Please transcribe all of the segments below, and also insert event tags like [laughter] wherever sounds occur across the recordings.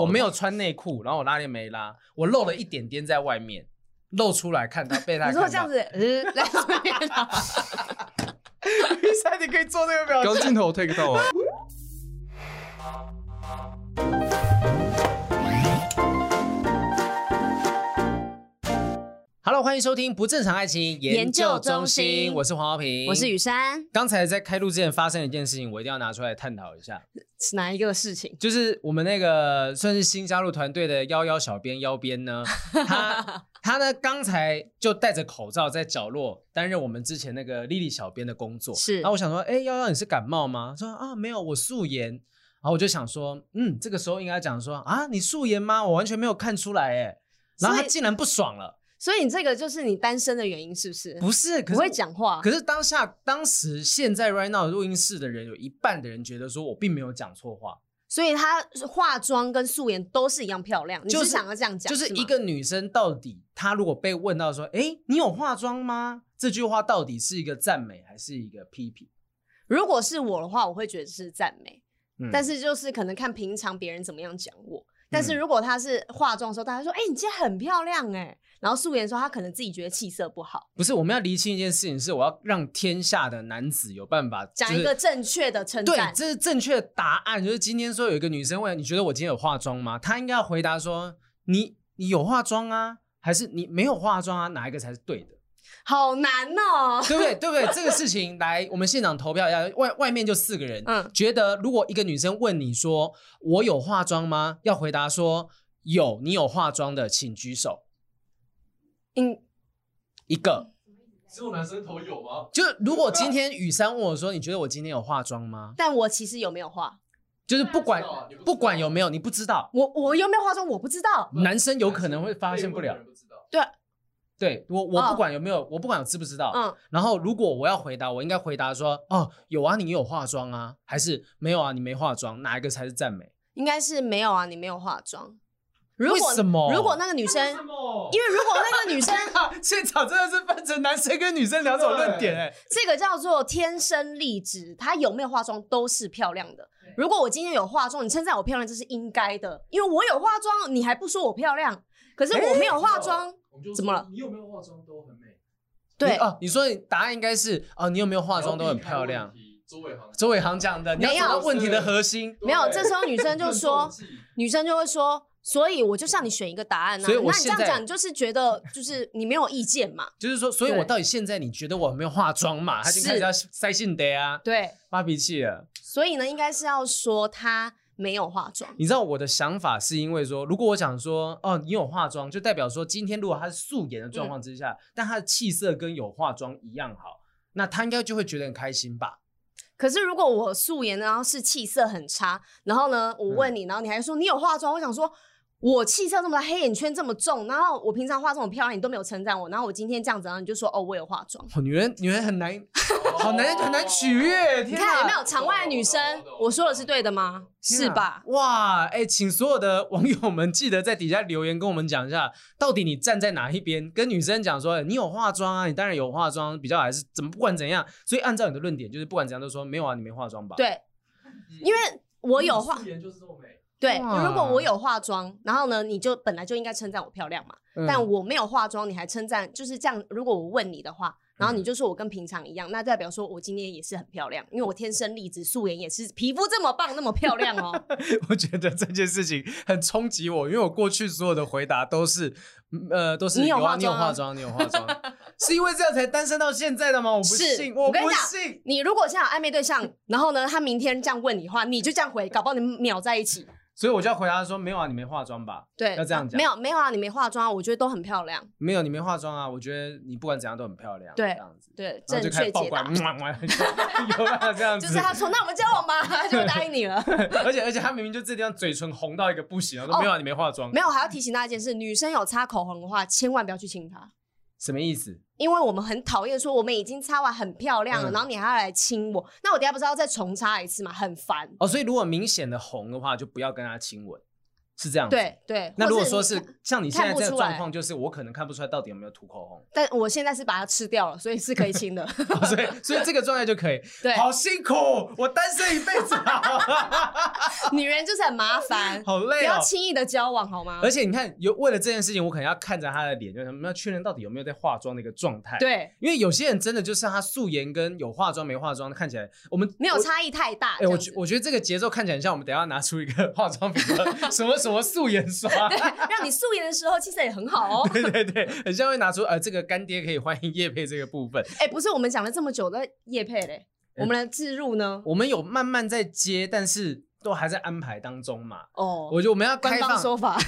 我没有穿内裤，然后我拉链没拉，我露了一点点在外面，露出来看到被他看到。你说这样子，呃，来这边。比 [laughs] 赛你可以做那个表情。刚镜头 take 到啊。Hello，欢迎收听不正常爱情研究中心。我是黄浩平，我是雨珊。刚才在开录之前发生了一件事情，我一定要拿出来探讨一下。是哪一个事情？就是我们那个算是新加入团队的幺幺小编，幺编呢，[laughs] 他他呢刚才就戴着口罩在角落担任我们之前那个莉莉小编的工作。是，然后我想说，哎，幺幺你是感冒吗？说啊没有，我素颜。然后我就想说，嗯，这个时候应该讲说啊，你素颜吗？我完全没有看出来，哎。然后他竟然不爽了。所以你这个就是你单身的原因，是不是？不是，不会讲话。可是当下、当时、现在 right now 录音室的人有一半的人觉得说我并没有讲错话。所以她化妆跟素颜都是一样漂亮。就是、你是想要这样讲，就是一个女生到底她如果被问到说：“哎，你有化妆吗？”这句话到底是一个赞美还是一个批评？如果是我的话，我会觉得是赞美。嗯、但是就是可能看平常别人怎么样讲我。但是如果她是化妆的时候，大家说：“哎，你今天很漂亮。”哎。然后素颜说他可能自己觉得气色不好，不是，我们要厘清一件事情，是我要让天下的男子有办法讲一个正确的称赞。对，这是正确的答案。就是今天说有一个女生问你觉得我今天有化妆吗？她应该要回答说你你有化妆啊，还是你没有化妆啊？哪一个才是对的？好难哦，对不对？[laughs] 对不对？这个事情来，我们现场投票一下，外外面就四个人，嗯，觉得如果一个女生问你说我有化妆吗？要回答说有，你有化妆的请举手。嗯，一个，只有男生头有吗？就如果今天雨珊问我说：“你觉得我今天有化妆吗？”但我其实有没有化？就是不管不，不管有没有，你不知道。我我有没有化妆？我不知道。男生有可能会发现不了。对，对我我不管有没有，我不管我知不知道。嗯。然后如果我要回答，我应该回答说：“哦，有啊，你有化妆啊？还是没有啊？你没化妆？哪一个才是赞美？”应该是没有啊，你没有化妆。如果为什么？如果那个女生，因为如果那个女生，[laughs] 现场真的是分成男生跟女生两种论点哎。这个叫做天生丽质，她有没有化妆都是漂亮的。如果我今天有化妆，你称赞我漂亮，这是应该的，因为我有化妆，你还不说我漂亮。可是我没有化妆，怎么了？你有没有化妆都很美。对哦，你说答案应该是哦，你有没有化妆都很漂亮。周伟航，周伟航讲的，没有问题的核心没有。这时候女生就说，[laughs] 女生就会说。所以我就向你选一个答案呢、啊。所以我那你这样讲，你就是觉得就是你没有意见嘛？[laughs] 就是说，所以我到底现在你觉得我没有化妆嘛？他就开始要塞性的啊，对，发脾气了。所以呢，应该是要说他没有化妆。你知道我的想法是因为说，如果我想说哦，你有化妆，就代表说今天如果他是素颜的状况之下，嗯、但他的气色跟有化妆一样好，那他应该就会觉得很开心吧？可是如果我素颜，然后是气色很差，然后呢，我问你，嗯、然后你还说你有化妆，我想说。我气色这么大，黑眼圈这么重，然后我平常化这么漂亮，你都没有称赞我，然后我今天这样子，然后你就说哦，我有化妆。哦，女人，女人很难，[laughs] 好难，很难取悦。你看有没有场外的女生？我说的是对的吗？是吧？哇，哎，请所有的网友们记得在底下留言跟我们讲一下，到底你站在哪一边？跟女生讲说，你有化妆啊，你当然有化妆，比较还是怎么？不管怎样，所以按照你的论点，就是不管怎样都说没有啊，你没化妆吧？对，因为我有化。对，如果我有化妆，然后呢，你就本来就应该称赞我漂亮嘛。嗯、但我没有化妆，你还称赞，就是这样。如果我问你的话，然后你就说我跟平常一样，嗯、那代表说我今天也是很漂亮，因为我天生丽质，素颜也是，皮肤这么棒，那么漂亮哦。[laughs] 我觉得这件事情很冲击我，因为我过去所有的回答都是，呃，都是你有化妆、啊，你有化妆，你有化 [laughs] 妆，是因为这样才单身到现在的吗？我不信，是我不信。我跟你讲，你如果现在有暧昧对象，然后呢，他明天这样问你的话，你就这样回，搞不好你们秒在一起。所以我就要回答说，没有啊，你没化妆吧？对，要这样讲。没有没有啊，你没化妆，我觉得都很漂亮。没有，你没化妆啊，我觉得你不管怎样都很漂亮。对，这样子。对，正确解答。[laughs] 有啊，这样子。就是他说，那我们交往吧，他 [laughs] 就答应你了。[laughs] 而且而且他明明就这地方嘴唇红到一个不行，我说没有啊，你没化妆。没有，还要提醒大家一件事：女生有擦口红的话，千万不要去亲她。什么意思？因为我们很讨厌说我们已经擦完很漂亮了，然后你还要来亲我，那我等下不是要再重擦一次吗？很烦。哦，所以如果明显的红的话，就不要跟他亲吻。是这样子，对对。那如果说是像你现在这个状况，就是我可能看不出来到底有没有涂口红。但我现在是把它吃掉了，所以是可以清的。[laughs] 所以所以这个状态就可以。[laughs] 对，好辛苦，我单身一辈子啊。[laughs] 女人就是很麻烦，好累哦，不要轻易的交往好吗？而且你看，有为了这件事情，我可能要看着她的脸，就是什么要确认到底有没有在化妆的一个状态。对，因为有些人真的就是她素颜跟有化妆没化妆看起来，我们没有差异太大。哎、欸，我觉我觉得这个节奏看起来很像我们等一下拿出一个化妆品，什么什么素颜刷，[laughs] 对，让你素颜的时候气色也很好哦。[laughs] 对对对，很像会拿出呃这个干爹可以欢迎叶配这个部分。[laughs] 哎、欸，不是，我们讲了这么久的叶配嘞。我们的置入呢？我们有慢慢在接，但是都还在安排当中嘛。哦，我觉得我们要开放官方说法。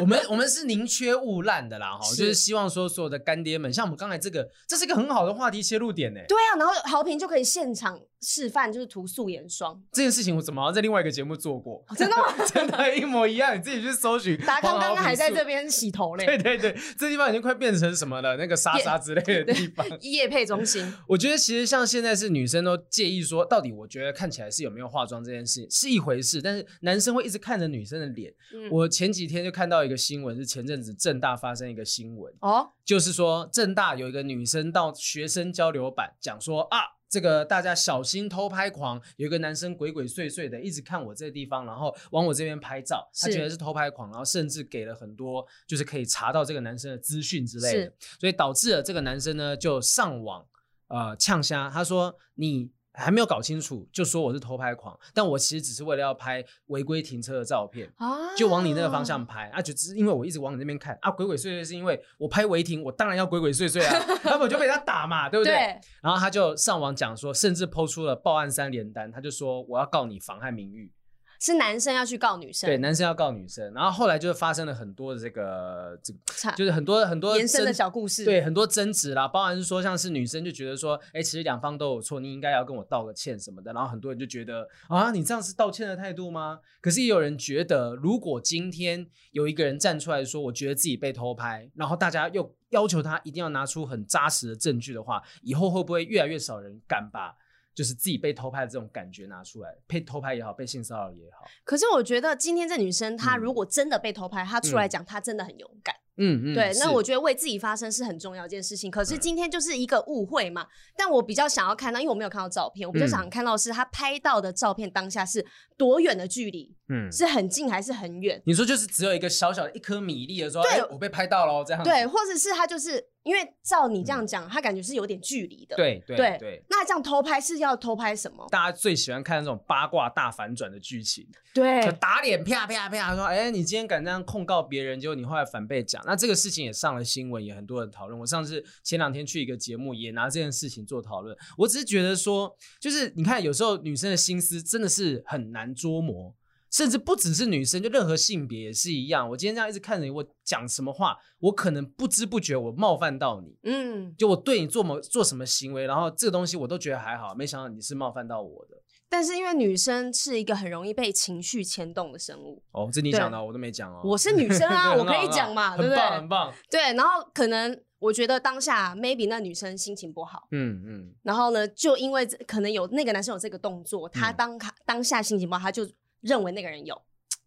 我们我们是宁缺毋滥的啦，哈，就是希望说所有的干爹们，像我们刚才这个，这是一个很好的话题切入点呢。对啊，然后豪平就可以现场示范，就是涂素颜霜这件事情，我怎么好像在另外一个节目做过？哦、真的吗？[laughs] 真的，一模一样。你自己去搜寻。达康刚刚还在这边洗头嘞。[laughs] 对对对，这地方已经快变成什么了？那个沙沙之类的地方。夜配中心。我觉得其实像现在是女生都介意说，到底我觉得看起来是有没有化妆这件事是一回事，但是男生会一直看着女生的脸。嗯、我前几天就看到一个新闻，是前阵子正大发生一个新闻哦，就是说正大有一个女生到学生交流版讲说啊。这个大家小心偷拍狂，有一个男生鬼鬼祟祟的一直看我这个地方，然后往我这边拍照，他觉得是偷拍狂，然后甚至给了很多就是可以查到这个男生的资讯之类的，所以导致了这个男生呢就上网呃呛虾，他说你。还没有搞清楚，就说我是偷拍狂，但我其实只是为了要拍违规停车的照片，啊、就往你那个方向拍啊，就只是因为我一直往你那边看啊，鬼鬼祟祟是因为我拍违停，我当然要鬼鬼祟祟啊，[laughs] 那我就被他打嘛，对不对？对。然后他就上网讲说，甚至 po 出了报案三连单，他就说我要告你妨害名誉。是男生要去告女生，对，男生要告女生，然后后来就发生了很多的这个这个，就是很多很多延伸的小故事，对，很多争执啦，包含是说像是女生就觉得说，哎，其实两方都有错，你应该要跟我道个歉什么的，然后很多人就觉得啊，你这样是道歉的态度吗？可是也有人觉得，如果今天有一个人站出来说，我觉得自己被偷拍，然后大家又要求他一定要拿出很扎实的证据的话，以后会不会越来越少人敢把？就是自己被偷拍的这种感觉拿出来，被偷拍也好，被性骚扰也好。可是我觉得今天这女生，她如果真的被偷拍，嗯、她出来讲，她真的很勇敢。嗯嗯，对，那我觉得为自己发声是很重要一件事情。可是今天就是一个误会嘛。嗯、但我比较想要看到，因为我没有看到照片，我比较想看到是她拍到的照片当下是多远的距离。嗯，是很近还是很远？你说就是只有一个小小的一颗米粒的时候，对、欸，我被拍到了这样。对，或者是他就是因为照你这样讲，嗯、他感觉是有点距离的。对对对，对那这样偷拍是要偷拍什么？大家最喜欢看那种八卦大反转的剧情。对，打脸啪啪啪，说哎、欸，你今天敢这样控告别人，结果你后来反被讲，那这个事情也上了新闻，也很多人讨论。我上次前两天去一个节目，也拿这件事情做讨论。我只是觉得说，就是你看，有时候女生的心思真的是很难捉摸。甚至不只是女生，就任何性别也是一样。我今天这样一直看着你，我讲什么话，我可能不知不觉我冒犯到你。嗯，就我对你做某做什么行为，然后这个东西我都觉得还好，没想到你是冒犯到我的。但是因为女生是一个很容易被情绪牵动的生物。哦，这你讲的，我都没讲哦。我是女生啊，[laughs] 我可以讲嘛，对不对？很棒，很棒。对，然后可能我觉得当下 maybe 那女生心情不好。嗯嗯。然后呢，就因为可能有那个男生有这个动作，他当当下心情不好，他就认为那个人有。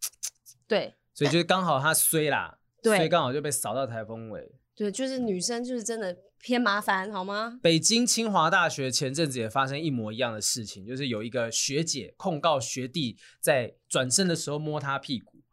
[tsk] 对，所以就是刚好他衰啦，对，所以刚好就被扫到台风尾。对，就是女生就是真的偏麻烦，好吗？北京清华大学前阵子也发生一模一样的事情，就是有一个学姐控告学弟在转身的时候摸她屁股，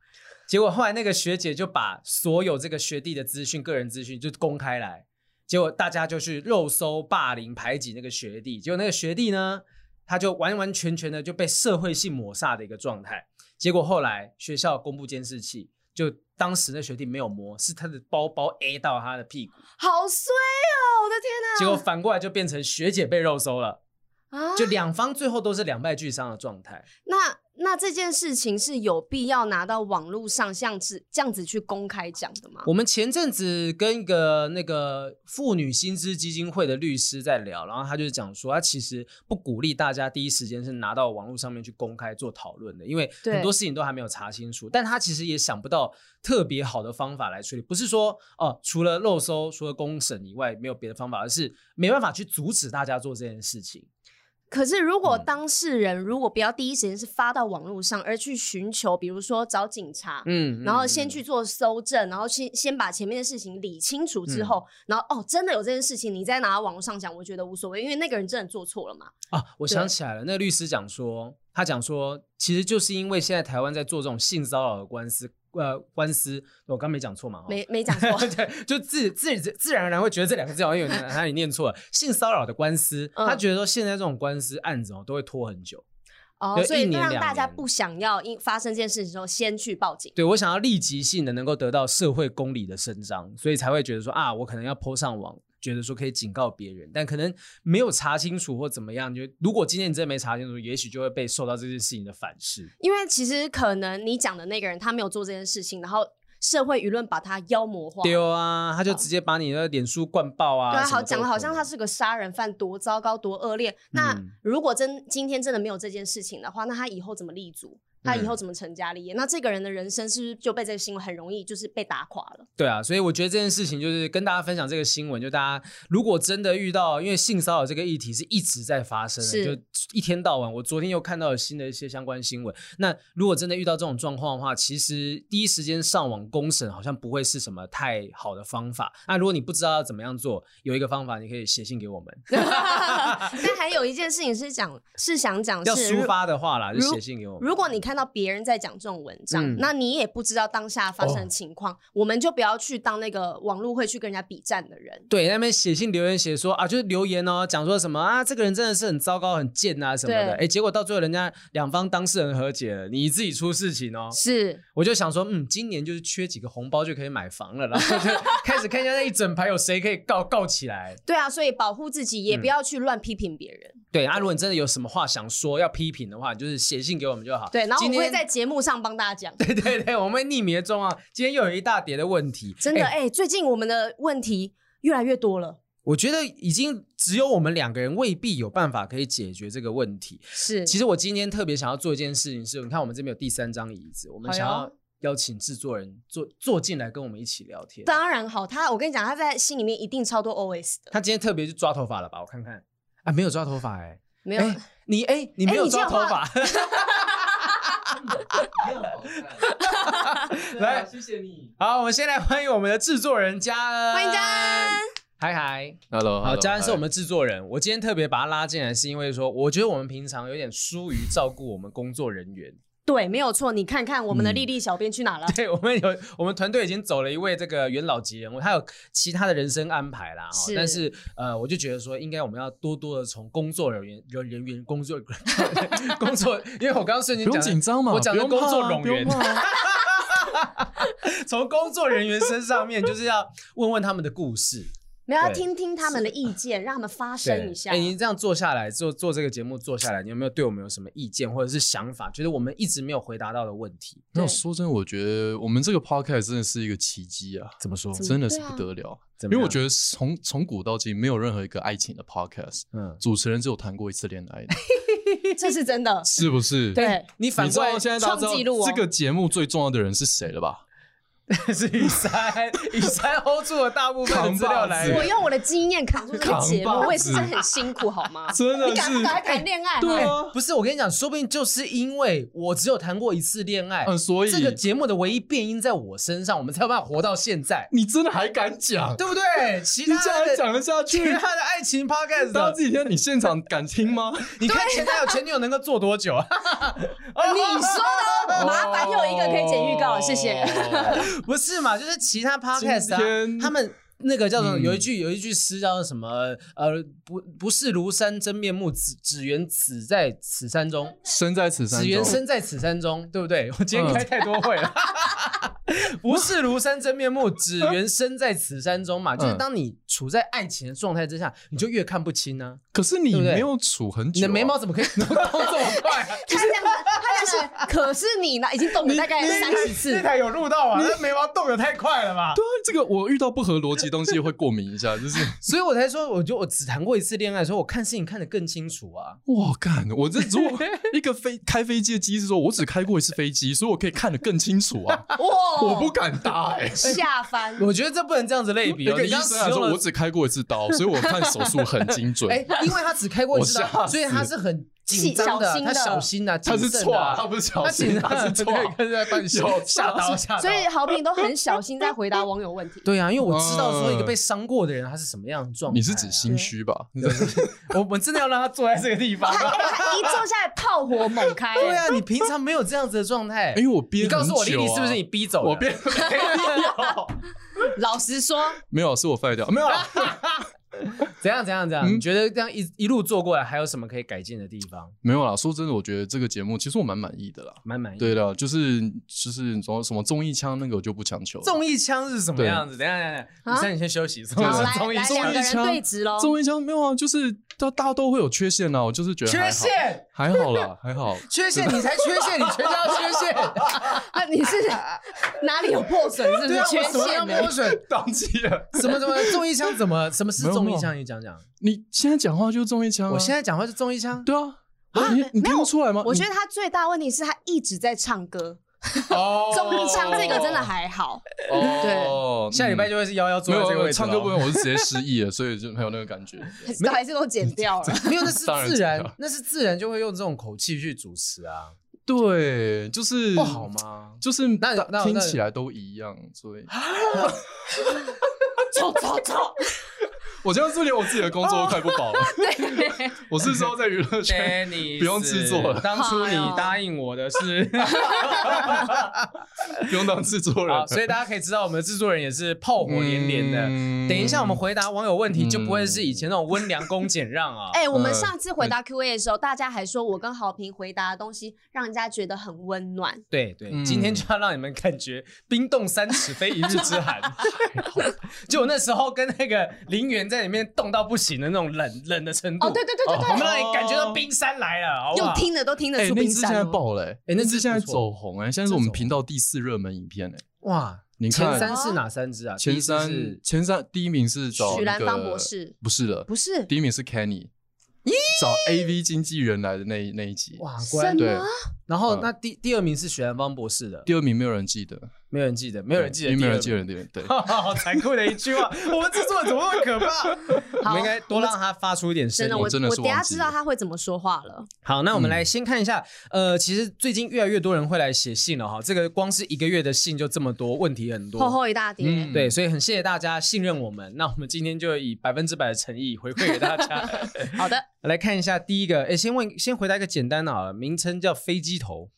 结果后来那个学姐就把所有这个学弟的资讯、个人资讯就公开来，结果大家就去肉搜、霸凌、排挤那个学弟，结果那个学弟呢，他就完完全全的就被社会性抹煞的一个状态。结果后来学校公布监视器，就当时那学弟没有摸，是他的包包 A 到他的屁股，好衰哦！我的天哪！结果反过来就变成学姐被肉搜了，啊！就两方最后都是两败俱伤的状态。那。那这件事情是有必要拿到网络上像是这样子去公开讲的吗？我们前阵子跟一个那个妇女薪资基金会的律师在聊，然后他就是讲说，他其实不鼓励大家第一时间是拿到网络上面去公开做讨论的，因为很多事情都还没有查清楚。但他其实也想不到特别好的方法来处理，不是说哦，除了漏搜、除了公审以外没有别的方法，而是没办法去阻止大家做这件事情。可是，如果当事人如果不要第一时间是发到网络上，而去寻求，比如说找警察，嗯，然后先去做搜证，然后先先把前面的事情理清楚之后，然后哦，真的有这件事情，你再拿到网络上讲，我觉得无所谓，因为那个人真的做错了嘛。啊，我想起来了，那个律师讲说。他讲说，其实就是因为现在台湾在做这种性骚扰的官司，呃，官司，我刚没讲错嘛？没没讲错，[laughs] 对，就自自自然而然会觉得这两个字好像有哪里念错了。性骚扰的官司，他觉得说现在这种官司案子哦都会拖很久。哦，所以让大家不想要因发生这件事情之后先去报警。对，我想要立即性的能够得到社会公理的伸张，所以才会觉得说啊，我可能要 po 上网，觉得说可以警告别人，但可能没有查清楚或怎么样。就如果今天你真的没查清楚，也许就会被受到这件事情的反噬。因为其实可能你讲的那个人他没有做这件事情，然后。社会舆论把他妖魔化，丢啊，他就直接把你的脸书灌爆啊！对啊，好讲的好像他是个杀人犯，多糟糕，多恶劣。那如果真今天真的没有这件事情的话，那他以后怎么立足？他以后怎么成家立业？嗯、那这个人的人生是不是就被这个新闻很容易就是被打垮了？对啊，所以我觉得这件事情就是跟大家分享这个新闻，就大家如果真的遇到，因为性骚扰这个议题是一直在发生的，就一天到晚。我昨天又看到了新的一些相关新闻。那如果真的遇到这种状况的话，其实第一时间上网公审好像不会是什么太好的方法。那如果你不知道要怎么样做，有一个方法，你可以写信给我们。[laughs] 但还有一件事情是讲，是想讲是要抒发的话啦，就写信给我们。如果你看到别人在讲这种文章，嗯、那你也不知道当下发生的情况，哦、我们就不要去当那个网络会去跟人家比战的人。对，那边写信留言写说啊，就是留言哦，讲说什么啊，这个人真的是很糟糕、很贱啊什么的。哎对，结果到最后人家两方当事人和解了，你自己出事情哦。是，我就想说，嗯，今年就是缺几个红包就可以买房了，然后就 [laughs] 开始看一下那一整排有谁可以告告起来。对啊，所以保护自己，也不要去乱批评别人。嗯、对啊，如果你真的有什么话想说要批评的话，你就是写信给我们就好。对，然后我们会在节目。上帮大家讲，[laughs] 对对对，我们匿名中啊，今天又有一大叠的问题，真的哎、欸欸，最近我们的问题越来越多了。我觉得已经只有我们两个人未必有办法可以解决这个问题。是，其实我今天特别想要做一件事情是，你看我们这边有第三张椅子，我们想要邀请制作人坐坐进来跟我们一起聊天。当然好，他我跟你讲，他在心里面一定超多 OS 的。他今天特别去抓头发了吧？我看看啊，没有抓头发哎、欸，没有。欸、你哎、欸，你没有抓头发。[laughs] 欸 [laughs] 来，谢谢你。好，我们先来欢迎我们的制作人嘉恩。欢迎嘉恩。嗨嗨，Hello。好，嘉恩是我们制作人。我今天特别把他拉进来，是因为说，我觉得我们平常有点疏于照顾我们工作人员。对，没有错。你看看我们的丽丽小编去哪了？[laughs] 对，我们有，我们团队已经走了一位这个元老级人物，他有其他的人生安排啦。是，但是呃，我就觉得说，应该我们要多多的从工作人员、人人员、工作 [laughs] 工作，因为我刚刚瞬间讲，不用紧张嘛，我讲的工作人员，[laughs] 从工作人员身上面就是要问问他们的故事。没有要听听他们的意见，[laughs] 让他们发声一下。哎，你这样做下来，做做这个节目做下来，你有没有对我们有什么意见或者是想法？觉得我们一直没有回答到的问题？那说真的，我觉得我们这个 podcast 真的是一个奇迹啊！怎么说？真的是不得了。因为我觉得从从古到今，没有任何一个爱情的 podcast，嗯，主持人只有谈过一次恋爱的，[laughs] 这是真的，是不是？对，你反过来现在大家知道这个节目最重要的人是谁了吧？[laughs] 是雨山，雨山 hold 住了大部分的资料来。我用我的经验扛住这个节目，我也是真的很辛苦，好吗？真的是。你敢不敢谈恋爱？对啊，不是我跟你讲，说不定就是因为我只有谈过一次恋爱，所以这个节目的唯一变因在我身上，我们才有办法活到现在。你真的还敢讲，对不对？其他的讲得下去，其他的爱情 podcast，到这几天你现场敢听吗？[laughs] 你看前男友前女友能够做多久啊？[laughs] 你说的？麻烦又一个可以剪预告，谢谢。不是嘛？就是。其他 podcast 啊，他们那个叫做有一句、嗯、有一句诗叫做什么？呃，不不是庐山真面目，只只缘此在此山中，身在此山中，只缘身在此山中，对不对？我今天开太多会了。嗯 [laughs] 不是庐山真面目，只缘身在此山中嘛。就是当你处在爱情的状态之下，你就越看不清呢。可是你没有处很久，你的眉毛怎么可以动这么快？[laughs] 他这样子，他就是，可是你呢，已经动了大概三十次。这台有录到啊，那眉毛动的太快了吧？对，这个我遇到不合逻辑东西会过敏一下，就是，[laughs] 所以我才说，我就我只谈过一次恋爱，所以我看事情看得更清楚啊。我，干，我这如果一个飞开飞机的机师说，我只开过一次飞机，所以我可以看得更清楚啊。[laughs] 哇。我不敢搭哎，下翻。我觉得这不能这样子类比。[laughs] 一个医生来说，我只开过一次刀，所以我看手术很精准。哎，因为他只开过一次刀，所以他是很紧张的，他小心的，他是错，他不是小心，他是错，他是在扮小吓到吓到。所以豪平都很小心在回答网友问题。对啊，因为我知道说一个被伤过的人他是什么样的状态。你是指心虚吧？[laughs] 我们真的要让他坐在这个地方。他一坐下来炮火猛开。对啊，你平常没有这样子的状态。因为我憋，你告诉我，丽丽是不是你逼走的？我憋 [laughs] 没有。老实说，没有，是我废掉，没有。[laughs] [laughs] 怎样怎样怎样？你觉得这样一一路做过来，还有什么可以改进的地方？没有啦，说真的，我觉得这个节目其实我蛮满意的啦，蛮满意。对的，就是就是什么什么综艺腔那个我就不强求。综艺腔是什么样子？等下等下，你先你先休息。好，来来两个人对直喽。综艺腔没有啊，就是大大家都会有缺陷啊，我就是觉得缺陷还好啦，[laughs] 还好。缺陷你才缺陷，你全家缺陷。[laughs] 啊你是哪里有破损？是不是缺陷？破损当机了？什么什么中一枪？怎么什么是中一枪？你讲讲。你现在讲话就是综艺腔，我现在讲话是中一枪。对啊，你你听不出来吗？我觉得他最大问题是他一直在唱歌。综艺腔这个真的还好。对，下礼拜就会是幺幺坐在这个位置。唱歌部分我是直接失忆了，所以就没有那个感觉。[laughs] 还是都剪掉了。[laughs] 没有，那是 [laughs] 自然，那是自然就会用这种口气去主持啊。对，就是不好吗？就是那那听起来都一样，所以。走走走。我这样是连我自己的工作都快不保了。对，[laughs] 我是说在娱乐圈不用制作了。当初你答应我的是，[laughs] 不用当制作人。所以大家可以知道，我们的制作人也是炮火连连的。等一下我们回答网友问题，就不会是以前那种温良恭俭让啊。[laughs] 哎，我们上次回答 Q&A 的时候，大家还说我跟好评回答的东西让人家觉得很温暖。对对，今天就要让你们感觉冰冻三尺非一日之寒。就我那时候跟那个林园。在里面冻到不行的那种冷冷的程度。哦，对对对对对，我们让你感觉到冰山来了，用听的都听得出冰山。那支现在爆了，哎，那支现在走红哎，现在是我们频道第四热门影片哎，哇，你看。前三是哪三支啊？前三前三第一名是找许兰芳博士，不是的，不是，第一名是 Kenny，找 AV 经纪人来的那那一集，哇，对，然后那第第二名是许兰芳博士的，第二名没有人记得。没有人记得，没有人记得，没有人记得，对对。[laughs] 好残酷的一句话，我们制作人怎么那么可怕？[laughs] 我们应该多让他发出一点声音。我真的，我等下知道他会怎么说话了。好，那我们来先看一下，呃，其实最近越来越多人会来写信了哈。这个光是一个月的信就这么多，问题很多，厚厚一大叠。对，所以很谢谢大家信任我们。那我们今天就以百分之百的诚意回馈给大家。[laughs] 好的，来看一下第一个，哎，先问，先回答一个简单的啊，名称叫飞机头。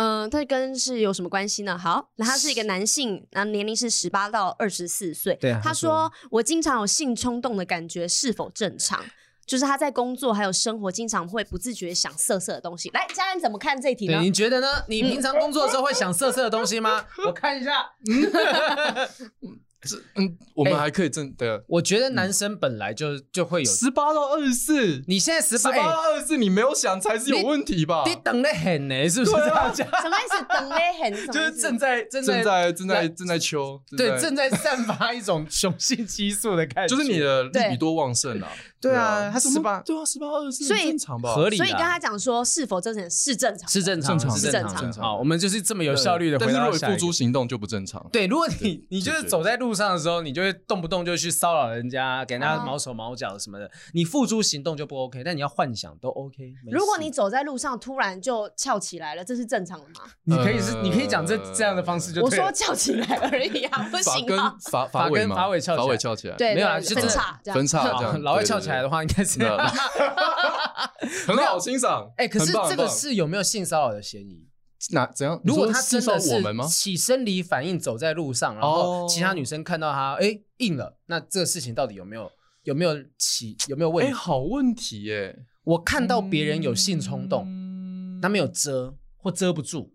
嗯，他跟是有什么关系呢？好，那他是一个男性，然后年龄是十八到二十四岁。对，他说我经常有性冲动的感觉，是否正常？就是他在工作还有生活，经常会不自觉想色色的东西。来，家人怎么看这题呢？你觉得呢？你平常工作的时候会想色色的东西吗？[laughs] 我看一下。[laughs] [laughs] 这嗯，我们还可以正对。我觉得男生本来就就会有十八到二十四，你现在十八到二十四，你没有想才是有问题吧？你等得很呢，是不是这样讲？什么意思？等得很，[laughs] 就是正在正在正在正在秋，对，正在散发一种雄性激素的感觉，就是你的利比多旺盛啊。对啊，他十八，对啊，十八二十四，所以正常吧？合理。所以跟他讲说是否正常是正常，是正常，是正常，好，我们就是这么有效率的回答。但是如果付诸行动就不正常。对，如果你你就是走在路上的时候，你就会动不动就去骚扰人家，给人家毛手毛脚什么的，你付诸行动就不 OK。但你要幻想都 OK。如果你走在路上突然就翘起来了，这是正常的吗？你可以是，你可以讲这这样的方式就。我说翘起来而已啊，不行吗。发发根发尾翘翘起来，对，没有啊，分叉这样，分叉这样。老外翘起来的话，应该是。很好欣赏，哎，可是这个是有没有性骚扰的嫌疑？那怎样？如果他真的是起生理反应，走在路上，然后其他女生看到他，哎，硬了，那这个事情到底有没有有没有起有没有问题？哎，好问题耶！我看到别人有性冲动，他没有遮或遮不住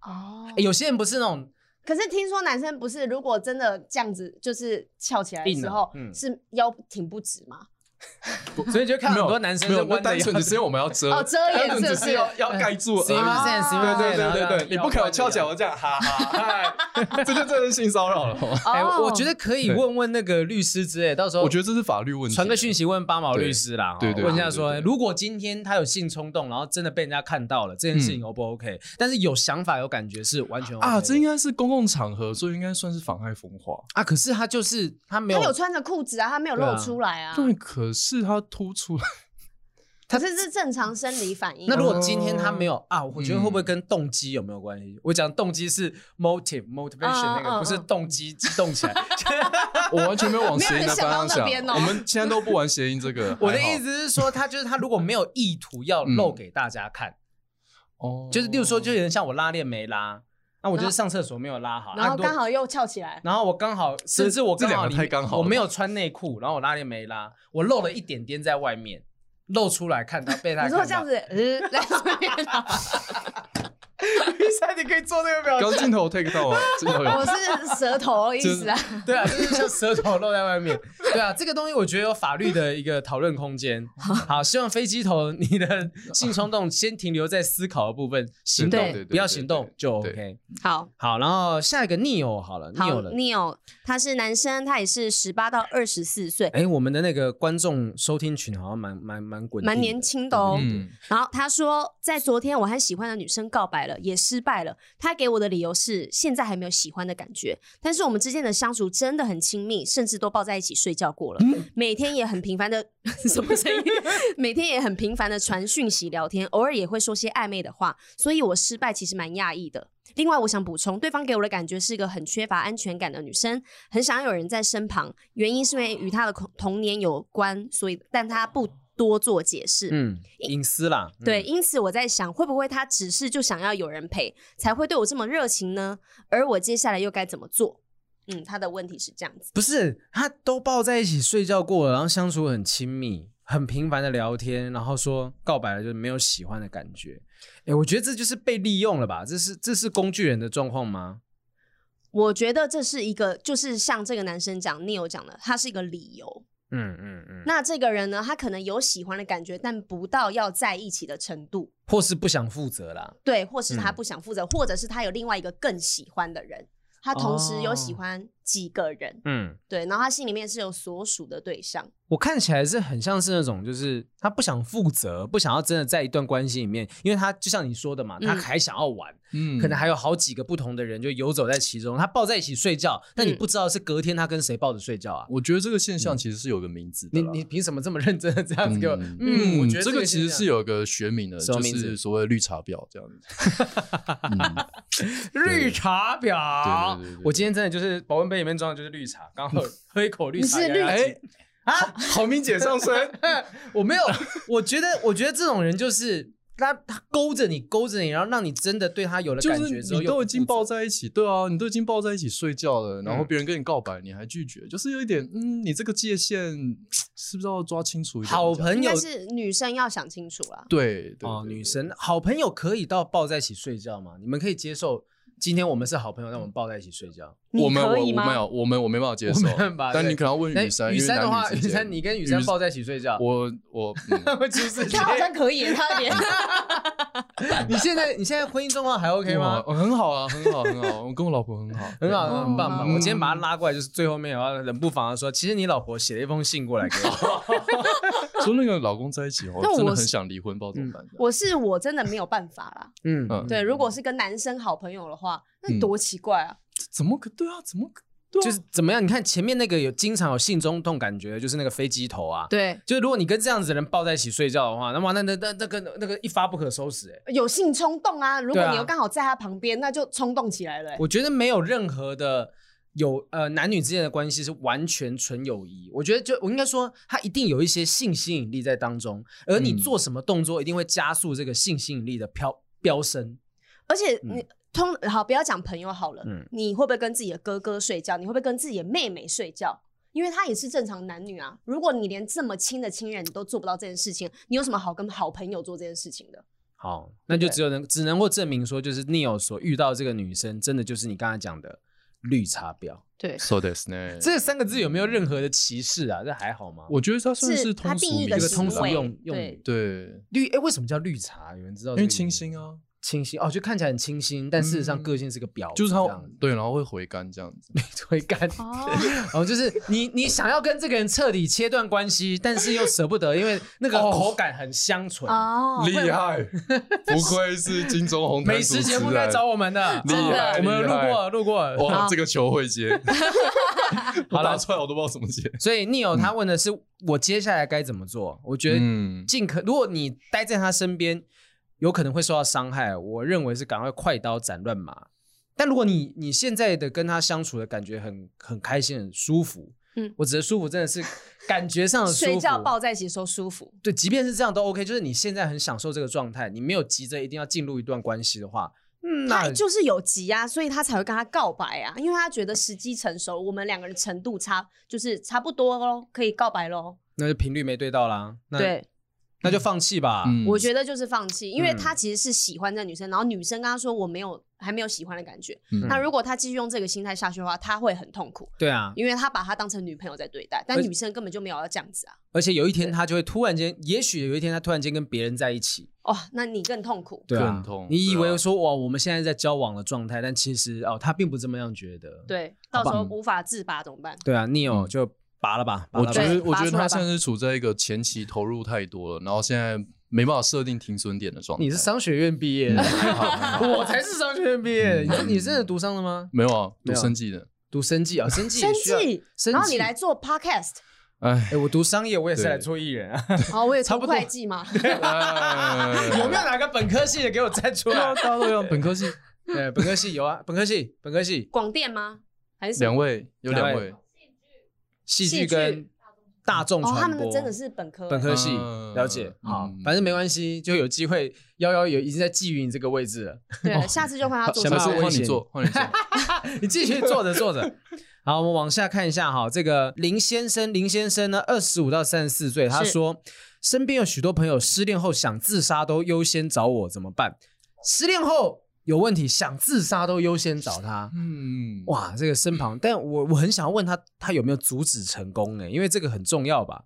哦。有些人不是那种，可是听说男生不是，如果真的这样子就是翘起来的时候，是腰挺不直吗？[laughs] 所以就看很多男生就弯的，单纯只是因为我们要遮，哦遮掩，只是要要盖住。对对对对对，你不可能翘起来我这样哈哈，这就真的是性骚扰了。哎，我觉得可以问问那个律师之类，到时候我觉得这是法律问题，传个讯息问八毛律师啦，对对，问一下说，如果今天他有性冲动，然后真的被人家看到了，这件事情 O 不 OK？但是有想法有感觉是完全啊，这应该是公共场合，所以应该算是妨害风化啊。可是他就是他没有，他有穿着裤子啊，他没有露出来啊。对，可是他突出来，[laughs] 可是是正常生理反应。那如果今天他没有啊，我觉得会不会跟动机有没有关系？我讲动机是 motive motivation 那个，不是动机激动起来。[laughs] 我完全没有往谐音的方向想。我们现在都不玩谐音这个。[laughs] 我的意思是说，他就是他如果没有意图要露给大家看，哦，就是例如说，就有点像我拉链没拉。那我就是上厕所没有拉好，然后刚好又翘起来，然后我刚好甚至我刚好太刚好，我没有穿内裤，然后我拉链没拉，我露了一点点在外面，露出来看到被他看到。你说这样子，嗯，在外面。[laughs] 比赛你可以做那个表情。刚镜头 take 到啊，镜头有。我是舌头意思啊。对啊，就是像舌头露在外面。对啊，这个东西我觉得有法律的一个讨论空间。[laughs] 好，希望飞机头你的性冲动先停留在思考的部分，行动不要行动就 OK。好，好，然后下一个 Neo 好了，Neo 了，Neo 他是男生，他也是十八到二十四岁。哎，我们的那个观众收听群好像蛮蛮蛮滚，蛮年轻的哦。嗯。然后他说，在昨天我和喜欢的女生告白了。也失败了。他给我的理由是现在还没有喜欢的感觉，但是我们之间的相处真的很亲密，甚至都抱在一起睡觉过了。嗯、每天也很频繁的 [laughs] 什么声音？[laughs] 每天也很频繁的传讯息聊天，偶尔也会说些暧昧的话。所以我失败其实蛮讶异的。另外，我想补充，对方给我的感觉是一个很缺乏安全感的女生，很想要有人在身旁。原因是因为与她的童年有关，所以但她不。多做解释，嗯，隐私啦，嗯、对，因此我在想，会不会他只是就想要有人陪，才会对我这么热情呢？而我接下来又该怎么做？嗯，他的问题是这样子，不是，他都抱在一起睡觉过了，然后相处很亲密，很频繁的聊天，然后说告白了就没有喜欢的感觉，哎，我觉得这就是被利用了吧？这是这是工具人的状况吗？我觉得这是一个，就是像这个男生讲，Neil 讲的，他是一个理由。嗯嗯嗯，那这个人呢，他可能有喜欢的感觉，但不到要在一起的程度，或是不想负责啦。对，或是他不想负责，嗯、或者是他有另外一个更喜欢的人，他同时有喜欢几个人，嗯，对，然后他心里面是有所属的对象。我看起来是很像是那种，就是他不想负责，不想要真的在一段关系里面，因为他就像你说的嘛，他还想要玩。嗯嗯，可能还有好几个不同的人就游走在其中，他抱在一起睡觉，但你不知道是隔天他跟谁抱着睡觉啊？我觉得这个现象其实是有个名字的。你你凭什么这么认真的这样子给我？嗯，我觉得这个其实是有个学名的，就是所谓绿茶婊这样子。[laughs] 绿茶婊，我今天真的就是保温杯里面装的就是绿茶，[laughs] 刚好喝一口绿茶。你是绿茶啊？好明姐上身。[laughs] 我没有，我觉得我觉得这种人就是。他他勾着你，勾着你，然后让你真的对他有了感觉之后，你都已经抱在一起，对啊，你都已经抱在一起睡觉了，然后别人跟你告白，你还拒绝，就是有一点，嗯，你这个界限是不是要抓清楚一点？好朋友是女生要想清楚啊。对，哦，女生好朋友可以到抱在一起睡觉吗？你们可以接受？今天我们是好朋友，那我们抱在一起睡觉。我们我我没有，我们我没办法接受。但你可能要问雨珊，雨珊的话，雨珊你跟雨珊抱在一起睡觉。我我 [laughs] 会出事。他好像可以，他连。[laughs] 你现在你现在婚姻状况还 OK 吗？很好啊，很好很好，我跟我老婆很好，很好很棒。我今天把他拉过来，就是最后面，然后冷不防的说，其实你老婆写了一封信过来给我，[laughs] [laughs] 说那个老公在一起，我真的很想离婚，不知道怎么办。我是我真的没有办法啦。嗯，对，如果是跟男生好朋友的话。那多奇怪啊！怎么可对啊？怎么可？就是怎么样？你看前面那个有经常有性冲动感觉，就是那个飞机头啊。对，就是如果你跟这样子的人抱在一起睡觉的话，那么那那那那个那个一发不可收拾哎。有性冲动啊！如果你又刚好在他旁边，那就冲动起来了。我觉得没有任何的有呃男女之间的关系是完全纯友谊。我觉得就我应该说，他一定有一些性吸引力在当中，而你做什么动作一定会加速这个性吸引力的飙飙升。而且你。通好，不要讲朋友好了。嗯，你会不会跟自己的哥哥睡觉？你会不会跟自己的妹妹睡觉？因为他也是正常男女啊。如果你连这么亲的亲人你都做不到这件事情，你有什么好跟好朋友做这件事情的？好，那就只有能只能够证明说，就是 Neil 所遇到这个女生，真的就是你刚才讲的绿茶婊。对，so this 呢？这三个字有没有任何的歧视啊？这还好吗？我觉得它算是通俗，一个通俗用用对绿。哎，为什么叫绿茶？有人知道？因为清新啊。清新哦，就看起来很清新，但事实上个性是个婊，就是他对，然后会回甘这样子，[laughs] 回甘 [laughs] 哦，就是你你想要跟这个人彻底切断关系，但是又舍不得，因为那个口感很香醇哦，厉害，[laughs] 不愧是金钟红美食节目在找我们的，厉害，我们路过路过，哇，这个球会接，好了，出来我都不知道怎么接，所以 Neo 他问的是我接下来该怎么做？我觉得尽可，如果你待在他身边。有可能会受到伤害，我认为是赶快快刀斩乱麻。但如果你你现在的跟他相处的感觉很很开心、很舒服，嗯，我指的舒服真的是感觉上的舒服，睡觉抱在一起说舒服。对，即便是这样都 OK，就是你现在很享受这个状态，你没有急着一定要进入一段关系的话，嗯，他就是有急啊，所以他才会跟他告白啊，因为他觉得时机成熟，我们两个人程度差，就是差不多喽，可以告白喽。那就频率没对到啦，那对。那就放弃吧，嗯、我觉得就是放弃，因为他其实是喜欢这个女生，嗯、然后女生跟他说我没有还没有喜欢的感觉，嗯、那如果他继续用这个心态下去的话，他会很痛苦。对啊，因为他把她当成女朋友在对待，但女生根本就没有要这样子啊。而且有一天他就会突然间，也许有一天他突然间跟别人在一起，哦，那你更痛苦，对啊、更痛。你以为说哇，我们现在在交往的状态，但其实哦，他并不这么样觉得。对，到时候无法自拔怎么办？对啊，Neo 就拔了吧。我觉得，我觉得他现在是处在一个前期投入太多了，然后现在。没办法设定停损点的状态。你是商学院毕业的，[laughs] 我才是商学院毕业的。你你真的读商的吗？没有啊，读生计的，读生计啊，[laughs] 生计，生计。然后你来做 podcast。哎，我读商业，我也是来做艺人啊。好，我也差不多会计嘛。[laughs] 有没有哪个本科系的给我站出来？大家都有本科系。对，本科系有啊，本科系，本科系。广电吗？还是两位？有两位。戏剧跟。大众传播，他们真的是本科本科系，了解。好，反正没关系，就有机会。幺幺有已经在觊觎你这个位置了。对，下次就换他做。下次换你做，换你做。[laughs] 你继续坐着坐着。好，我们往下看一下哈，这个林先生，林先生呢，二十五到三十四岁，他说身边有许多朋友失恋后想自杀，都优先找我，怎么办？失恋后。有问题想自杀都优先找他，嗯，哇，这个身旁，但我我很想要问他，他有没有阻止成功呢？因为这个很重要吧。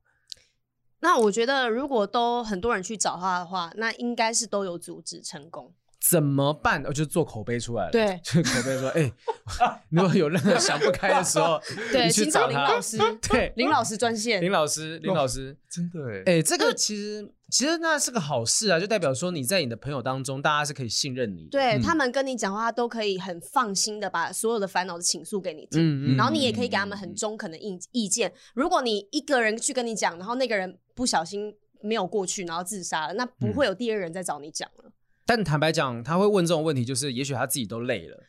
那我觉得，如果都很多人去找他的话，那应该是都有阻止成功。怎么办？我就做口碑出来了。对，[laughs] 就口碑说，哎，[laughs] 如果有任何想不开的时候，[laughs] 对，去找林老师，对，林老师专线，林老师，林老师，真的哎，哎，这个其实。其实那是个好事啊，就代表说你在你的朋友当中，大家是可以信任你的。对，他们跟你讲话都可以很放心的把所有的烦恼的倾诉给你听，嗯嗯，然后你也可以给他们很中肯的意意见。如果你一个人去跟你讲，然后那个人不小心没有过去，然后自杀了，那不会有第二人再找你讲了。但坦白讲，他会问这种问题，就是也许他自己都累了，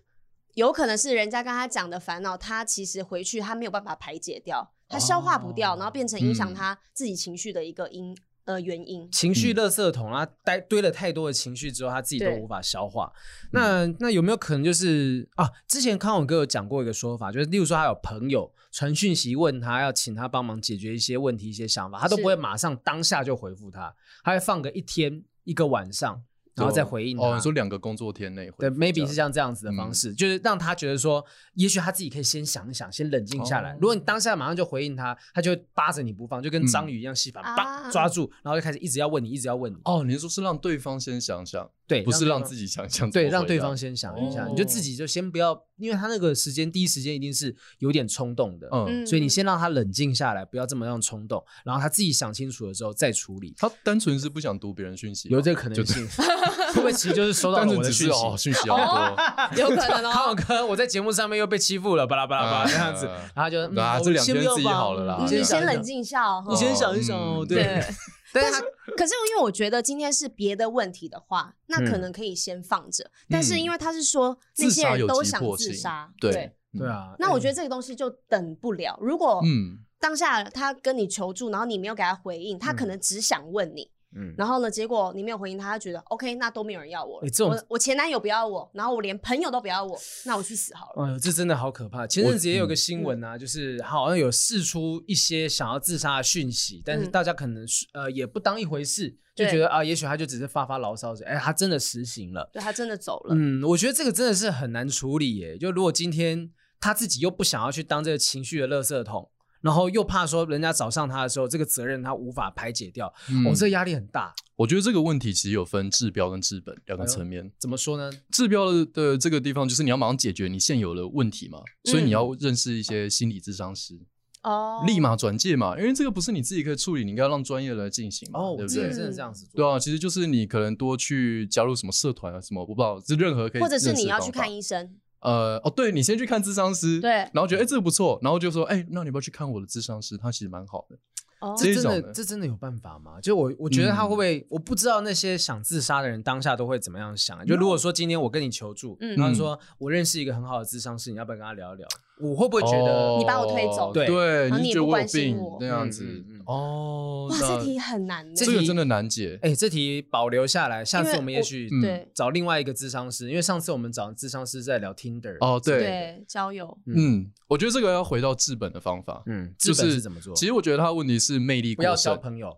有可能是人家跟他讲的烦恼，他其实回去他没有办法排解掉，他消化不掉，然后变成影响他自己情绪的一个因。呃，原因情绪垃圾桶啊，堆堆了太多的情绪之后，他自己都无法消化。那那有没有可能就是啊？之前康永哥有讲过一个说法，就是例如说他有朋友传讯息问他要请他帮忙解决一些问题、一些想法，他都不会马上当下就回复他，他会放个一天一个晚上。然后再回应他。哦，你说两个工作天内回。对，maybe 是像这样子的方式，就是让他觉得说，也许他自己可以先想一想，先冷静下来。如果你当下马上就回应他，他就会扒着你不放，就跟章鱼一样戏法，叭抓住，然后就开始一直要问你，一直要问你。哦，你是说是让对方先想想，对，不是让自己想想。对，让对方先想一下，你就自己就先不要，因为他那个时间第一时间一定是有点冲动的，嗯，所以你先让他冷静下来，不要这么样冲动，然后他自己想清楚了之后再处理。他单纯是不想读别人讯息，有这个可能性。[laughs] [laughs] 会不会其实就是收到我的讯息？讯息好多，[laughs] 有可能哦。康永哥，我在节目上面又被欺负了，巴拉巴拉巴拉这样子，然后就啊，这两天自己好了啦。你先冷静一下哦，你先想一想哦。对，[laughs] 但是可是因为我觉得今天是别的问题的话，那可能可以先放着。但是因为他是说那些人都想自杀，对对啊。那我觉得这个东西就等不了。如果嗯当下他跟你求助，然后你没有给他回应，他可能只想问你。嗯，然后呢？结果你没有回应他，他觉得 OK，那都没有人要我了。我我前男友不要我，然后我连朋友都不要我，那我去死好了。哎呦，这真的好可怕！前阵子也有个新闻啊，就是好像有释出一些想要自杀的讯息，但是大家可能呃也不当一回事，就觉得啊，也许他就只是发发牢骚。哎，他真的实行了，对，他真的走了。嗯，我觉得这个真的是很难处理耶。就如果今天他自己又不想要去当这个情绪的垃圾桶。然后又怕说人家找上他的时候，这个责任他无法排解掉，嗯、哦，这个压力很大。我觉得这个问题其实有分治标跟治本两个层面。怎么说呢？治标的这个地方就是你要马上解决你现有的问题嘛，嗯、所以你要认识一些心理咨商师。哦，立马转介嘛，因为这个不是你自己可以处理，你应该要让专业的来进行嘛，哦，对不对？真的这样子做。对啊，其实就是你可能多去加入什么社团啊，什么我不知道，是任何可以，或者是你要去看医生。呃，哦，对，你先去看智商师，对，然后觉得哎这个不错，然后就说哎，那你要不要去看我的智商师？他其实蛮好的。哦，这真的这真的有办法吗？就我我觉得他会不会，嗯、我不知道那些想自杀的人当下都会怎么样想。就如果说今天我跟你求助，嗯、然后说我认识一个很好的智商师，你要不要跟他聊一聊？我会不会觉得你把我推走？对对，你觉得我有病我那样子？哦，哇，这题很难，这个真的难解。哎，这题保留下来，下次我们也许对找另外一个智商师，因为上次我们找智商师在聊 Tinder 哦，对对，交友。嗯，我觉得这个要回到治本的方法。嗯，治本是怎么做？其实我觉得他的问题是魅力不要交朋友。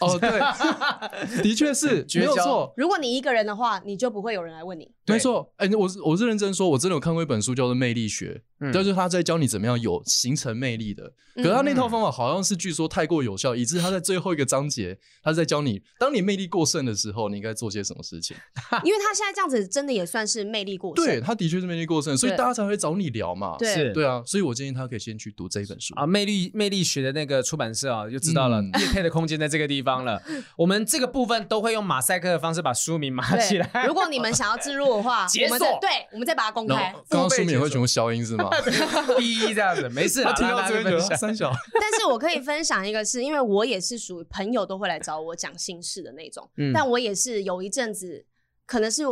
哦，对，[laughs] 的确是没有错。如果你一个人的话，你就不会有人来问你。没错，哎，我是我是认真说，我真的有看过一本书叫做《魅力学》，就是他在教你怎么样有形成魅力的。可是他那套方法好像是据说太过有效，以致他在最后一个章节，他在教你，当你魅力过剩的时候，你应该做些什么事情。[laughs] 因为他现在这样子，真的也算是魅力过剩。对，他的确是魅力过剩，所以大家才会找你聊嘛。对，对啊，所以我建议他可以先去读这一本书啊。魅力魅力学的那个出版社啊，就知道了业配的空间在这个地方了。[laughs] 我们这个部分都会用马赛克的方式把书名码起来。如果你们想要置入的话，解锁。对，我们再把它公开。刚刚书名也会全部消音是吗？[laughs] 一这样子，没事。他听到这个三小。[laughs] 但是我可以分享一个，是因为我也是属于朋友都会来找我讲心事的那种。嗯。但我也是有一阵子，可能是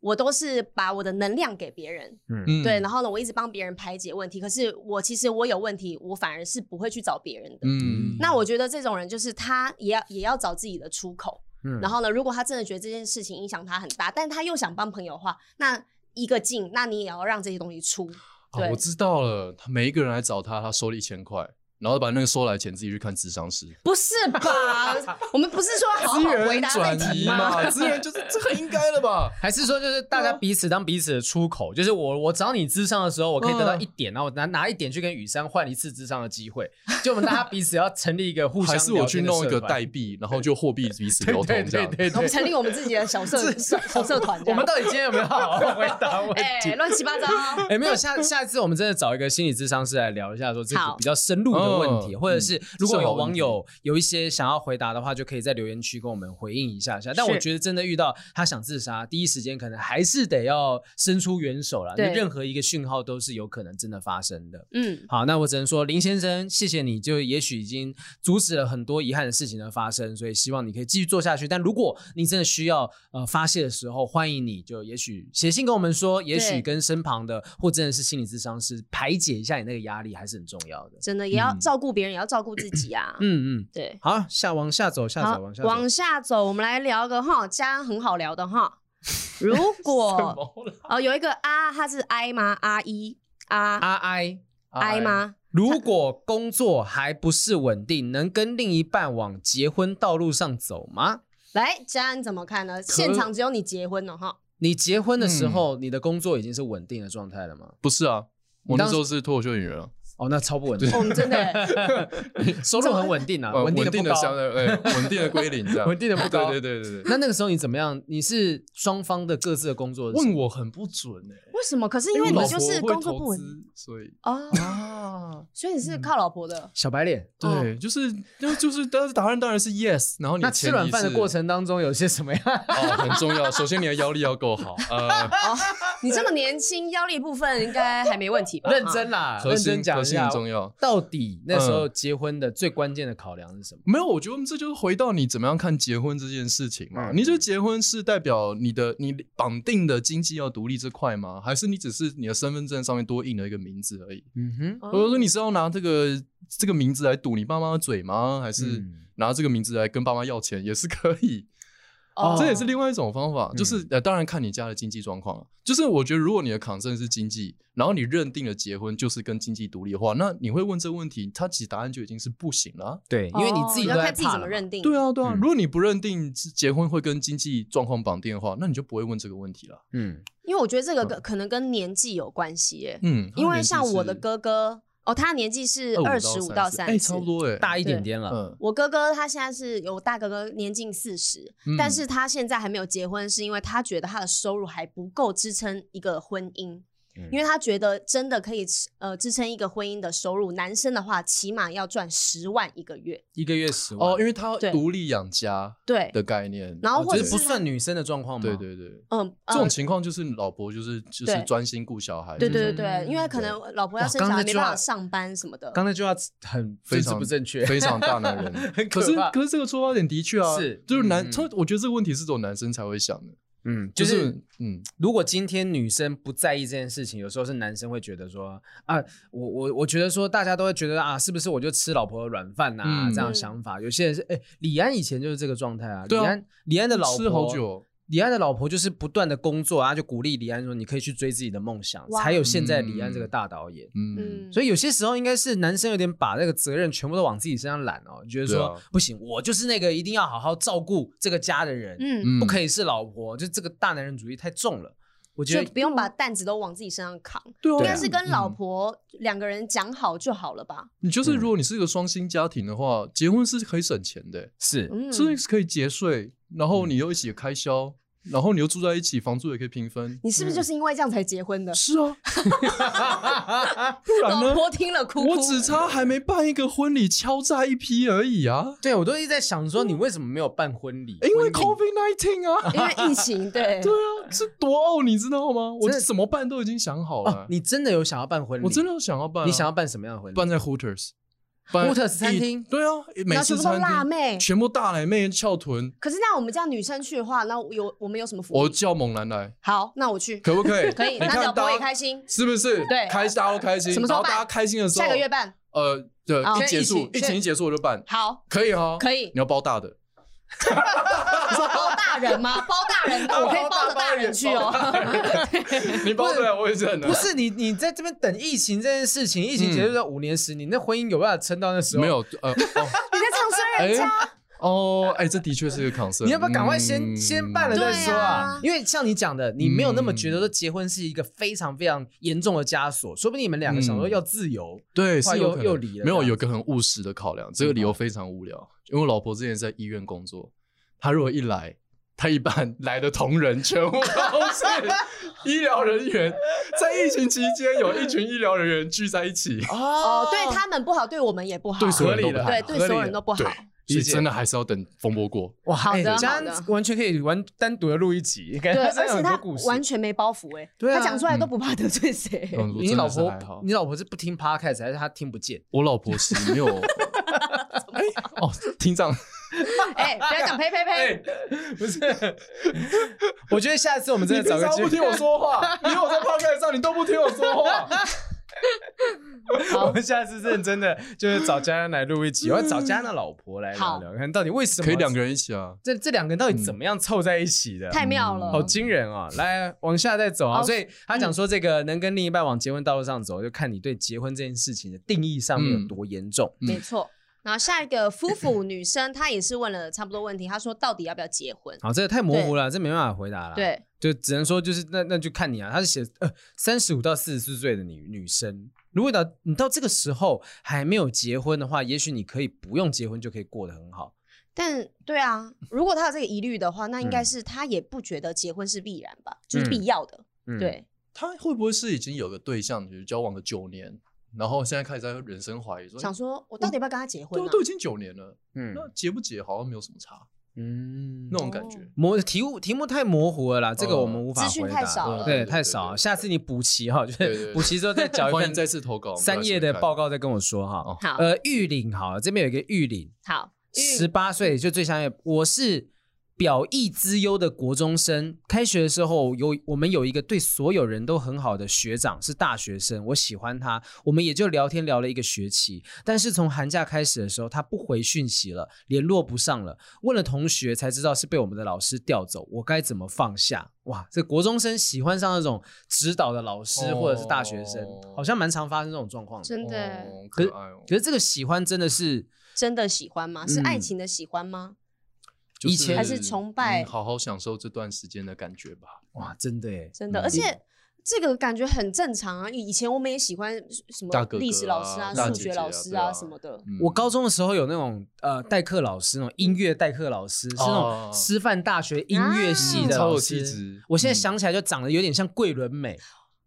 我都是把我的能量给别人。嗯。对，然后呢，我一直帮别人排解问题。可是我其实我有问题，我反而是不会去找别人的。嗯。那我觉得这种人就是他也要也要找自己的出口。嗯。然后呢，如果他真的觉得这件事情影响他很大，但他又想帮朋友的话，那。一个劲，那你也要让这些东西出。对，我知道了。他每一个人来找他，他收了一千块。然后把那个收来钱自己去看智商师，不是吧？[laughs] 我们不是说好好回答问题吗？资源 [laughs] 就是这很应该的吧？还是说就是大家彼此当彼此的出口？就是我我找你智商的时候，我可以得到一点，然后我拿拿一点去跟雨山换一次智商的机会。[laughs] 就我们大家彼此要成立一个互相，还是我去弄一个代币，然后就货币彼此流通这样？对对对，我们成立我们自己的小社小社团。我们到底今天有没有好好回答问题？哎，乱七八糟。哎，没有，下下一次我们真的找一个心理咨商师来聊一下，说这个比较深入的。问题，或者是如果有网友有一些想要回答的话，就可以在留言区跟我们回应一下下。但我觉得真的遇到他想自杀，第一时间可能还是得要伸出援手了。对，任何一个讯号都是有可能真的发生的。嗯，好，那我只能说林先生，谢谢你，就也许已经阻止了很多遗憾的事情的发生，所以希望你可以继续做下去。但如果你真的需要呃发泄的时候，欢迎你就也许写信跟我们说，也许跟身旁的或真的是心理咨商师排解一下你那个压力，还是很重要的。真的也要照顾别人，也要照顾自己啊。嗯嗯，对。好，下往下走，下走，往下走。往下走，我们来聊个哈，家人很好聊的哈。[laughs] 如果哦，有一个啊，他是 I 吗？阿一啊阿 I I 吗？如果工作还不是稳定，能跟另一半往结婚道路上走吗？来，家人怎么看呢？现场只有你结婚了哈。你结婚的时候，你的工作已经是稳定的状态了吗？不是啊，我那时候是脱口秀演员啊。哦，那超不稳定。我们真的 [laughs] 收入很稳定啊，稳定的相对，稳定的归零这样，[laughs] 稳定的不高。对对对对。那那个时候你怎么样？你是双方的各自的工作？问我很不准哎。为什么？可是因为你就是工作不稳，所以啊，所以你是靠老婆的小白脸。对，就是就就是，但是答案当然是 yes。然后你吃软饭的过程当中有些什么呀？哦，很重要。首先你的腰力要够好。呃，你这么年轻，腰力部分应该还没问题吧？认真啦，认真讲。很重要。到底那时候结婚的最关键的考量是什么？没有，我觉得这就是回到你怎么样看结婚这件事情嘛。你觉得结婚是代表你的你绑定的经济要独立这块吗？还是你只是你的身份证上面多印了一个名字而已？嗯哼。或者说你是要拿这个这个名字来堵你爸妈的嘴吗？还是拿这个名字来跟爸妈要钱也是可以？哦，这也是另外一种方法，就是呃，当然看你家的经济状况了。就是我觉得，如果你的 concern 是经济，然后你认定了结婚就是跟经济独立的话，那你会问这个问题，他其实答案就已经是不行了。对，因为你自己要看自己怎么认定。对啊，对啊。如果你不认定结婚会跟经济状况绑定的话，那你就不会问这个问题了。嗯，因为我觉得这个可能跟年纪有关系。嗯，因为像我的哥哥。哦，他年纪是二十五到三十，哎，差不多哎，大一点点了。嗯，我哥哥他现在是有大哥哥年近四十，但是他现在还没有结婚，是因为他觉得他的收入还不够支撑一个婚姻。因为他觉得真的可以呃支撑一个婚姻的收入，男生的话起码要赚十万一个月，一个月十万哦，因为他独立养家对的概念，然后或者不算女生的状况吗？对对对，嗯，这种情况就是老婆就是就是专心顾小孩，对对对对，因为可能老婆要生小孩没办法上班什么的。刚才就要很 [laughs] 非常不正确，非常大男人，[laughs] 可是可是这个出发点的确啊，是就是男，我觉得这个问题是只有男生才会想的。嗯，就是嗯，如果今天女生不在意这件事情，有时候是男生会觉得说啊，我我我觉得说大家都会觉得啊，是不是我就吃老婆的软饭呐？嗯、这样想法，有些人是哎，李安以前就是这个状态啊，李安、啊、李安的老婆吃好久。李安的老婆就是不断的工作啊，就鼓励李安说：“你可以去追自己的梦想，才有现在李安这个大导演。”嗯，所以有些时候应该是男生有点把那个责任全部都往自己身上揽哦，觉得说、啊、不行，我就是那个一定要好好照顾这个家的人，嗯，不可以是老婆，就这个大男人主义太重了。我觉得就不用把担子都往自己身上扛，对、啊，应该是跟老婆两个人讲好就好了吧？你就是如果你是一个双薪家庭的话，结婚是可以省钱的，是，所以是可以节税，然后你又一起开销。然后你又住在一起，房租也可以平分。你是不是就是因为这样才结婚的？是啊，[laughs] 不然呢？老婆听了哭哭。我只差还没办一个婚礼，敲诈一批而已啊！对，我都一直在想说，你为什么没有办婚礼？因为 COVID nineteen 啊，因为疫情。对 [laughs] 对啊，是多傲，你知道吗？我怎么办都已经想好了。你真的有想要办婚礼？我真的有想要办。你想要办什么样的婚礼？办在 Hooters。福特斯餐厅，对啊，每次餐厅，辣妹，全部大奶妹翘臀。可是那我们叫女生去的话，那有我们有什么福利？我叫猛男来。好，那我去，可不可以？[laughs] 可以，那老婆也开心，是不是？对，开大家都开心。什么时候办？大家开心的时候，下个月办。呃，对，一结束，疫情一结束我就办。好，可以哈，可以。你要包大的。[laughs] 人吗？[laughs] 包大人，我可以包着大人去哦。你包出来我也是很难。不是你，你在这边等疫情这件事情，疫情结束在五年十年，你那婚姻有办法撑到那时候？没有，呃，[laughs] 你在唱衰人家。哦，哎，这的确是一个 concern。你要不要赶快先先办了再说啊？因为像你讲的，你没有那么觉得说结婚是一个非常非常严重的枷锁，说不定你们两个想说要自由，对，是又又离了。没有，有个很务实的考量，这个理由非常无聊。因为我老婆之前在医院工作，她如果一来，她一半来的同仁全部都是医疗人员。在疫情期间，有一群医疗人员聚在一起，哦，对他们不好，对我们也不好，对所有人都不好，对对所有人都不好。所以真的还是要等风波过。哇，好的，这样完全可以完单独的录一集，对，而且他完全没包袱，哎，他讲出来都不怕得罪谁。你老婆，你老婆是不听 podcast 还是她听不见？我老婆是没有。[laughs] 哎，哦，听障。[laughs] 哎，不要讲呸呸呸，不是。我觉得下一次我们真的找个机会，不听我说话，因为我在 podcast 上，你都不听我说话。好，[laughs] 我们下次认真的就是找嘉恩来录一集，[laughs] 我要找嘉恩的老婆来聊聊，看到底为什么可以两个人一起啊？这这两个人到底怎么样凑在一起的？太妙了，好惊人啊！来，往下再走啊！所以他讲说，这个能跟另一半往结婚道路上走，就看你对结婚这件事情的定义上面有多严重。没错。然后下一个夫妇女生，她也是问了差不多问题，她说到底要不要结婚？好，这个太模糊了，这没办法回答了。对，就只能说就是那那就看你啊。她是写呃三十五到四十四岁的女女生，如果到你到这个时候还没有结婚的话，也许你可以不用结婚就可以过得很好。但对啊，如果她有这个疑虑的话，那应该是她也不觉得结婚是必然吧，就是必要的。嗯对，她会不会是已经有个对象，就是交往了九年？然后现在开始在人生怀疑，说想说我到底要不要跟他结婚？都都已经九年了，嗯，那结不结好像没有什么差，嗯，那种感觉。模题目题目太模糊了啦，这个我们无法回答。资讯太少了，对，太少。下次你补齐哈，就是补齐之后再 [laughs] 找一份再次投稿三页的报告再跟我说哈。好，呃，玉林好，这边有一个玉林，好，十八岁就最下面，我是。表意之优的国中生，开学的时候有我们有一个对所有人都很好的学长，是大学生，我喜欢他，我们也就聊天聊了一个学期。但是从寒假开始的时候，他不回讯息了，联络不上了。问了同学才知道是被我们的老师调走，我该怎么放下？哇，这国中生喜欢上那种指导的老师或者是大学生，哦、好像蛮常发生这种状况的。真的，哦、可是可是这个喜欢真的是真的喜欢吗？是爱情的喜欢吗？嗯以前还是崇拜，好好享受这段时间的感觉吧。哇，真的耶，真的，而且这个感觉很正常啊。以前我们也喜欢什么历史老师啊、数学老师啊什么的。我高中的时候有那种呃代课老师，那种音乐代课老师，是那种师范大学音乐系的老师。我现在想起来就长得有点像桂纶镁。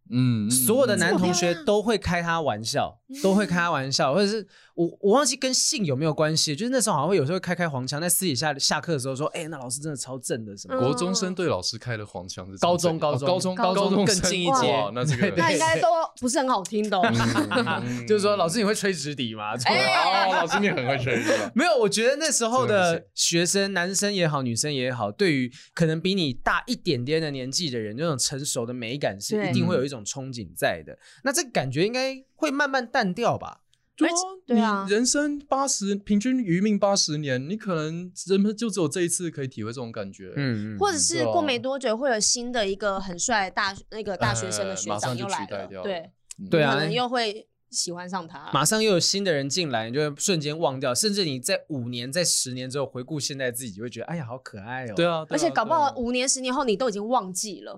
嗯，所有的男同学都会开他玩笑，都会开他玩笑，或者是我我忘记跟性有没有关系，就是那时候好像会有时候开开黄腔，在私底下下课的时候说，哎，那老师真的超正的什么？国中生对老师开的黄腔是高中高中高中高中更近一阶，那这个那应该都不是很好听的，[laughs] 就是说老师你会吹直笛吗？哦，老师你很会吹，[laughs] 没有，我觉得那时候的学生，男生也好，女生也好，对于可能比你大一点点的年纪的人，那种成熟的美感是一定会有一种憧憬在的，那这感觉应该会慢慢淡掉吧？对啊，对啊，你人生八十，平均余命八十年，你可能人们就只有这一次可以体会这种感觉，嗯，或者是过没多久会有新的一个很帅大那个大学生的学长又来了，对，对啊，可能又会。喜欢上他，马上又有新的人进来，你就会瞬间忘掉，甚至你在五年、在十年之后回顾现在自己，就会觉得哎呀，好可爱哦。对啊，而且搞不好五年、十年后你都已经忘记了。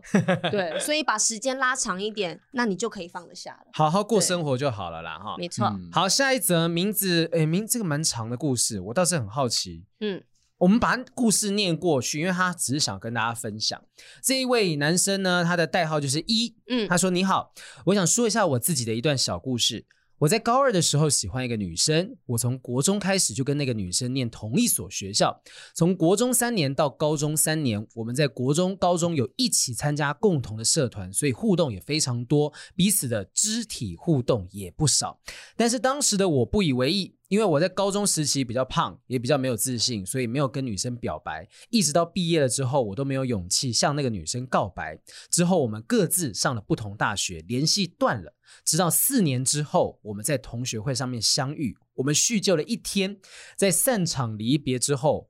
对，所以把时间拉长一点，那你就可以放得下了，[laughs] 好好过生活就好了啦。哈，没错。好，下一则名字，哎，名这个蛮长的故事，我倒是很好奇。嗯。我们把故事念过去，因为他只是想跟大家分享。这一位男生呢，他的代号就是一。嗯，他说：“你好，我想说一下我自己的一段小故事。我在高二的时候喜欢一个女生，我从国中开始就跟那个女生念同一所学校。从国中三年到高中三年，我们在国中、高中有一起参加共同的社团，所以互动也非常多，彼此的肢体互动也不少。但是当时的我不以为意。”因为我在高中时期比较胖，也比较没有自信，所以没有跟女生表白。一直到毕业了之后，我都没有勇气向那个女生告白。之后我们各自上了不同大学，联系断了。直到四年之后，我们在同学会上面相遇，我们叙旧了一天。在散场离别之后，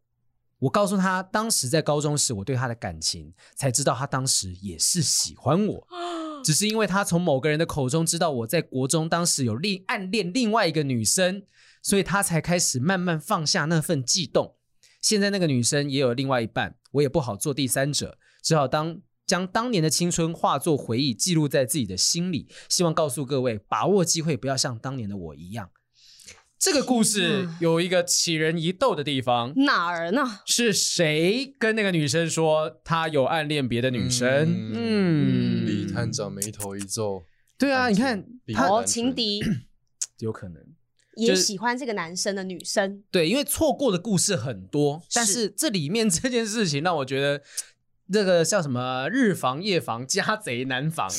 我告诉她，当时在高中时我对她的感情，才知道她当时也是喜欢我，[gasps] [laughs] 只是因为他从某个人的口中知道我在国中当时有另暗恋另外一个女生。所以他才开始慢慢放下那份悸动。现在那个女生也有另外一半，我也不好做第三者，只好当将当年的青春化作回忆，记录在自己的心里。希望告诉各位，把握机会，不要像当年的我一样。这个故事有一个起人疑窦的地方，哪儿呢？是谁跟那个女生说他有暗恋别的女生？嗯，探长眉头一皱。对啊，你看他情敌 [clears throat] 有可能。也喜欢这个男生的女生，对，因为错过的故事很多，但是这里面这件事情让我觉得，这个叫什么日防夜防，家贼难防。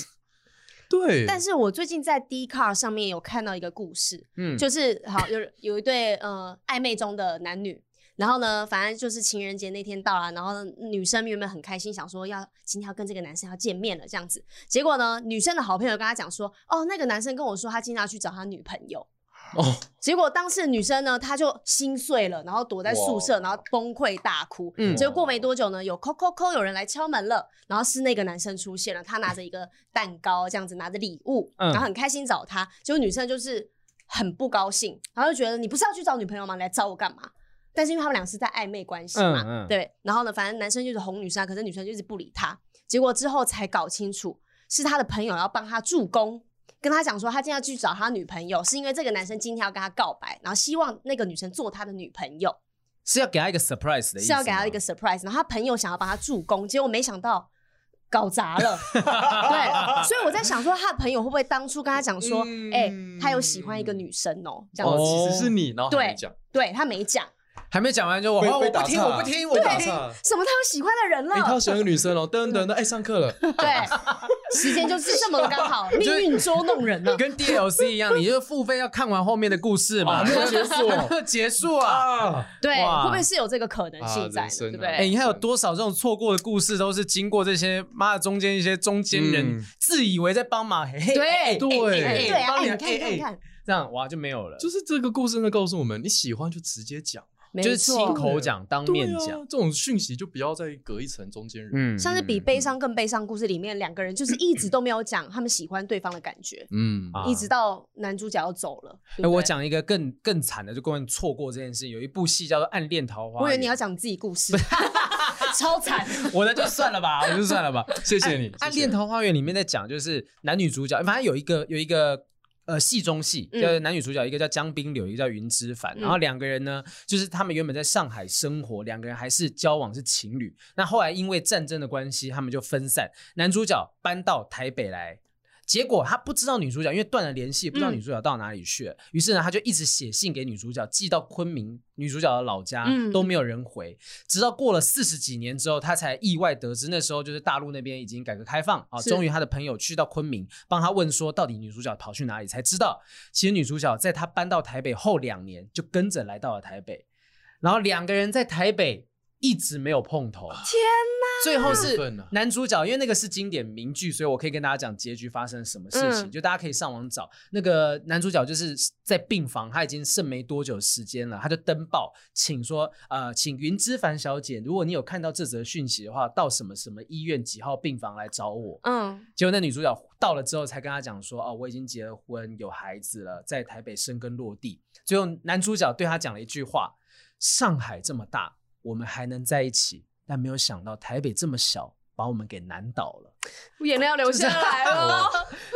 [laughs] 对，但是我最近在 Dcard 上面有看到一个故事，嗯，就是好有有一对呃暧昧中的男女，然后呢，反正就是情人节那天到了，然后女生原本很开心，想说要今天要跟这个男生要见面了这样子，结果呢，女生的好朋友跟他讲说，哦，那个男生跟我说他今天要去找他女朋友。哦，结果当时女生呢，她就心碎了，然后躲在宿舍，然后崩溃大哭。嗯，结果过没多久呢，有扣扣扣，有人来敲门了，然后是那个男生出现了，他拿着一个蛋糕，这样子拿着礼物，然后很开心找他。结果女生就是很不高兴，然后就觉得你不是要去找女朋友吗？你来找我干嘛？但是因为他们俩是在暧昧关系嘛，嗯嗯对。然后呢，反正男生就是哄女生，可是女生就一直不理他。结果之后才搞清楚，是他的朋友要帮他助攻。跟他讲说，他今天要去找他女朋友，是因为这个男生今天要跟他告白，然后希望那个女生做他的女朋友，是要给他一个 surprise 的意思，是要给他一个 surprise。然后他朋友想要帮他助攻，结果没想到搞砸了。[laughs] 对，所以我在想说，他的朋友会不会当初跟他讲说，哎、嗯欸，他有喜欢一个女生喔，这样子，哦，其实是你，然后他没讲，对，对他没讲。还没讲完就我我不听我不听我不听，什么他有喜欢的人了？他要喜欢个女生哦，等等等，哎，上课了。对，时间就是这么刚好，[laughs] 命运捉弄人呢。跟 DLC 一样，你就付费要看完后面的故事嘛，没有结束，[laughs] 结束啊？对，会不会是有这个可能性在？对不对？哎，你看有多少这种错过的故事，都是经过这些妈的中间一些中间人自以为在帮忙，嘿，对对对，帮你看看看，这样哇就没有了。就是这个故事呢告诉我们，你喜欢就直接讲。就是亲口讲，当面讲，这种讯息就不要再隔一层中间人。嗯，像是比悲伤更悲伤故事里面，两个人就是一直都没有讲他们喜欢对方的感觉。嗯，一直到男主角要走了。哎，我讲一个更更惨的，就关于错过这件事。有一部戏叫做《暗恋桃花源》。我以为你要讲自己故事。[laughs] 超惨。[laughs] 我的就算了吧，我就算了吧。谢谢你。暗恋桃花源里面在讲，就是男女主角，反正有一个有一个呃戏中戏，就是男女主角，一个叫江滨柳，一个叫云之凡。然后两个人呢，就是他们原本在上海生活，两个人还是交往是情侣。那后来因为战争的关系，他们就分散。男主角搬到台北来。结果他不知道女主角，因为断了联系，不知道女主角到哪里去于是呢，他就一直写信给女主角，寄到昆明女主角的老家，嗯、都没有人回。直到过了四十几年之后，他才意外得知，那时候就是大陆那边已经改革开放啊。终于他的朋友去到昆明，帮他问说，到底女主角跑去哪里？才知道，其实女主角在他搬到台北后两年，就跟着来到了台北，然后两个人在台北一直没有碰头。天哪！最后是男主角，因为那个是经典名句，所以我可以跟大家讲结局发生了什么事情。嗯、就大家可以上网找那个男主角，就是在病房，他已经剩没多久时间了，他就登报请说，呃，请云之凡小姐，如果你有看到这则讯息的话，到什么什么医院几号病房来找我。嗯，结果那女主角到了之后，才跟他讲说，哦，我已经结了婚，有孩子了，在台北生根落地。最后男主角对他讲了一句话：上海这么大，我们还能在一起。但没有想到台北这么小，把我们给难倒了，我眼泪要流下来了。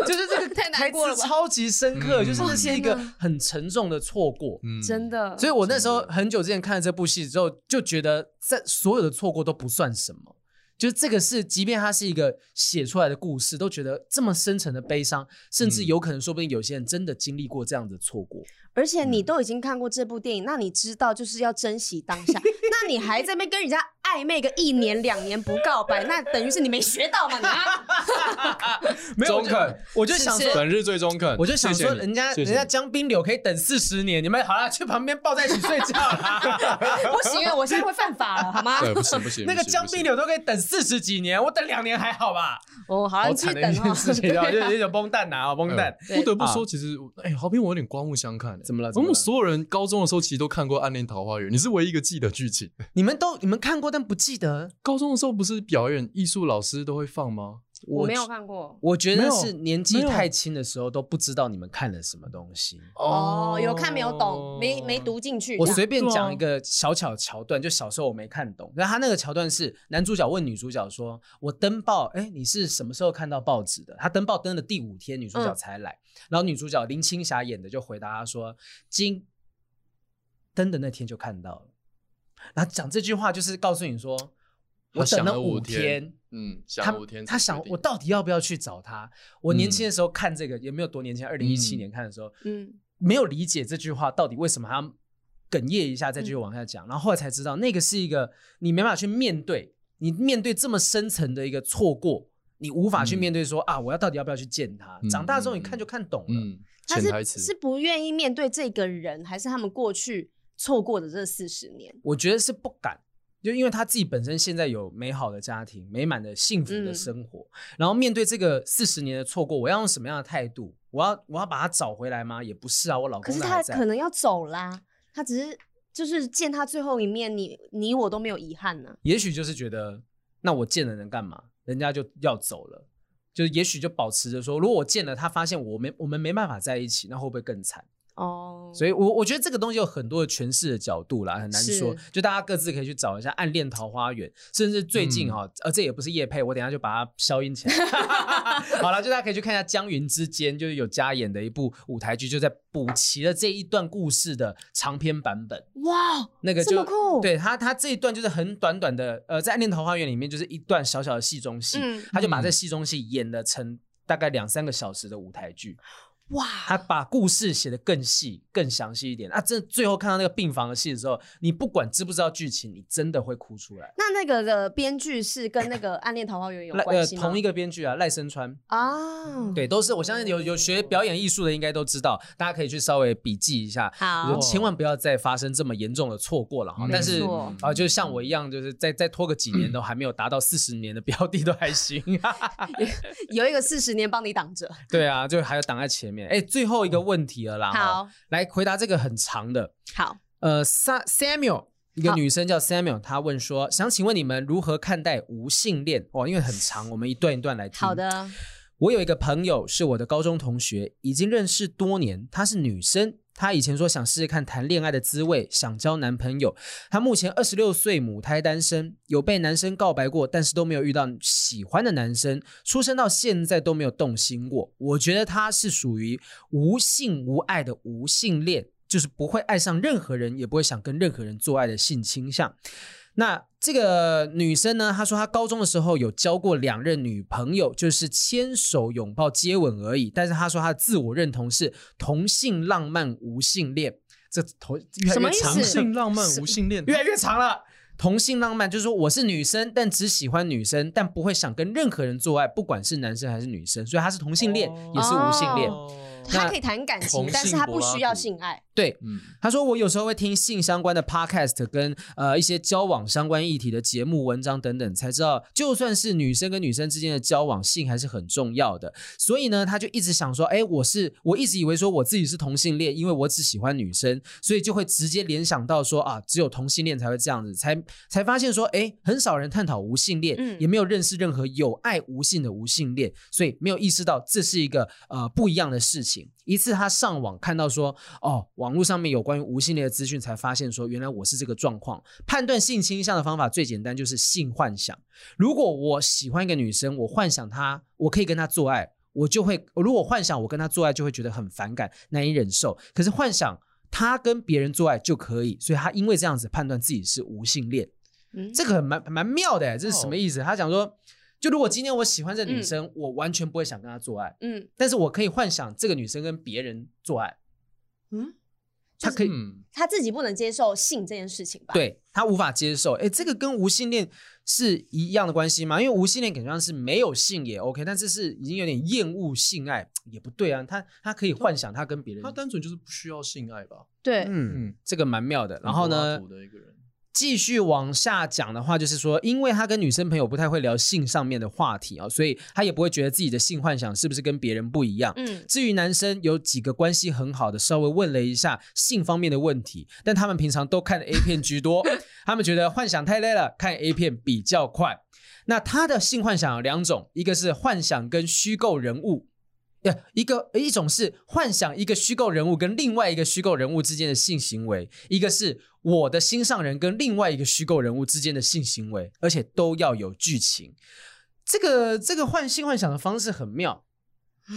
就是这个 [laughs] 太难过了，超级深刻，就是那是一个很沉重的错过，真的。所以我那时候很久之前看了这部戏之后，就觉得在所有的错过都不算什么。就是这个是，即便它是一个写出来的故事，都觉得这么深沉的悲伤，甚至有可能，说不定有些人真的经历过这样的错过。而且你都已经看过这部电影，那你知道就是要珍惜当下，[laughs] 那你还在那边跟人家暧昧个一年两年不告白，那等于是你没学到嘛？你啊，[laughs] 没有中肯，我就想说本日最中肯，我就想说人家人家江滨柳可以等四十年，你们好了，去旁边抱在一起睡觉啦。[laughs] 不行啊，我现在会犯法了，好吗？对，不行不行，那个江滨柳都可以等四十几年，我等两年还好吧？哦，好了，惨的一件事情，就有点崩蛋呐啊，崩蛋。不得不说，其实哎，好比我有点刮目相看。怎么了？我们所有人高中的时候其实都看过《暗恋桃花源》，你是唯一一个记得剧情。你们都你们看过，但不记得。高中的时候不是表演艺术老师都会放吗？我没有看过。我觉得是年纪太轻的时候都不知道你们看了什么东西。哦，有看没有懂，没没读进去。我随便讲一个小巧桥段，就小时候我没看懂。那他那个桥段是男主角问女主角说：“我登报，哎，你是什么时候看到报纸的？”他登报登了第五天，女主角才来。然后女主角林青霞演的就回答他说：“今。”登的那天就看到了，然后讲这句话就是告诉你说，我等了五天，嗯，想五天，他想我到底要不要去找他？我年轻的时候看这个也没有多年前，二零一七年看的时候，嗯，没有理解这句话到底为什么他哽咽一下再继续往下讲，然后后来才知道那个是一个你没办法去面对，你面对这么深层的一个错过，你无法去面对说啊，我要到底要不要去见他？长大之后你看就看懂了，他是是不愿意面对这个人，还是他们过去？错过的这四十年，我觉得是不敢，就因为他自己本身现在有美好的家庭、美满的幸福的生活，嗯、然后面对这个四十年的错过，我要用什么样的态度？我要我要把他找回来吗？也不是啊，我老公。可是他可能要走啦，他只是就是见他最后一面，你你我都没有遗憾呢。也许就是觉得，那我见了能干嘛？人家就要走了，就是也许就保持着说，如果我见了他，发现我没我们没办法在一起，那会不会更惨？哦，oh, 所以我，我我觉得这个东西有很多的诠释的角度啦，很难说。就大家各自可以去找一下《暗恋桃花源》，甚至最近哈，嗯、呃，这也不是叶配，我等一下就把它消音起来。[laughs] 好了，就大家可以去看一下《江云之间》，就是有加演的一部舞台剧，就在补齐了这一段故事的长篇版本。哇，那个就这么酷！对他，他这一段就是很短短的，呃，在《暗恋桃花源》里面就是一段小小的戏中戏，嗯、他就把这戏中戏演了成大概两三个小时的舞台剧。哇，他把故事写得更细、更详细一点啊！这最后看到那个病房的戏的时候，你不管知不知道剧情，你真的会哭出来。那那个的编剧是跟那个《暗恋桃花源 [laughs]》有关系同一个编剧啊，赖声川啊，对，都是我相信有有学表演艺术的应该都知道，大家可以去稍微笔记一下，好，千万不要再发生这么严重的错过了哈。但是啊，就像我一样，就是再再拖个几年都 [clears throat] 还没有达到四十年的标的都还行，[laughs] 有一个四十年帮你挡着。对啊，就还有挡在前面。哎，最后一个问题了啦！好，来回答这个很长的。好，呃，Samuel，一个女生叫 Samuel，她问说，想请问你们如何看待无性恋？哦，因为很长，我们一段一段来听。好的，我有一个朋友是我的高中同学，已经认识多年，她是女生。她以前说想试试看谈恋爱的滋味，想交男朋友。她目前二十六岁，母胎单身，有被男生告白过，但是都没有遇到喜欢的男生。出生到现在都没有动心过。我觉得她是属于无性无爱的无性恋，就是不会爱上任何人，也不会想跟任何人做爱的性倾向。那这个女生呢？她说她高中的时候有交过两任女朋友，就是牵手、拥抱、接吻而已。但是她说她的自我认同是同性浪漫无性恋。这同越来越长，同性浪漫无性恋越来越长了。同性浪漫就是说我是女生，但只喜欢女生，但不会想跟任何人做爱，不管是男生还是女生。所以她是同性恋，哦、也是无性恋。哦他可以谈感情，但是她不需要性爱。对，嗯，他说我有时候会听性相关的 podcast，跟呃一些交往相关议题的节目、文章等等，才知道就算是女生跟女生之间的交往，性还是很重要的。所以呢，他就一直想说，哎，我是我一直以为说我自己是同性恋，因为我只喜欢女生，所以就会直接联想到说啊，只有同性恋才会这样子，才才发现说，哎，很少人探讨无性恋，嗯，也没有认识任何有爱无性的无性恋，所以没有意识到这是一个呃不一样的事情。一次他上网看到说，哦，网络上面有关于无性恋的资讯，才发现说，原来我是这个状况。判断性倾向的方法最简单，就是性幻想。如果我喜欢一个女生，我幻想她，我可以跟她做爱，我就会；如果幻想我跟她做爱，就会觉得很反感，难以忍受。可是幻想她跟别人做爱就可以，所以她因为这样子判断自己是无性恋。嗯，这个蛮蛮妙的，这是什么意思？他讲说。就如果今天我喜欢这女生，嗯、我完全不会想跟她做爱，嗯，但是我可以幻想这个女生跟别人做爱，嗯，她可以，他自己不能接受性这件事情吧？对，他无法接受，哎，这个跟无性恋是一样的关系吗？因为无性恋感觉上是没有性也 OK，但是是已经有点厌恶性爱，也不对啊，他他可以幻想他跟别人，他单纯就是不需要性爱吧？对，嗯，嗯，这个蛮妙的。然后呢？继续往下讲的话，就是说，因为他跟女生朋友不太会聊性上面的话题啊，所以他也不会觉得自己的性幻想是不是跟别人不一样。嗯，至于男生有几个关系很好的，稍微问了一下性方面的问题，但他们平常都看 A 片居多，[laughs] 他们觉得幻想太累了，看 A 片比较快。那他的性幻想有两种，一个是幻想跟虚构人物。一个一种是幻想一个虚构人物跟另外一个虚构人物之间的性行为，一个是我的心上人跟另外一个虚构人物之间的性行为，而且都要有剧情。这个这个幻性幻想的方式很妙，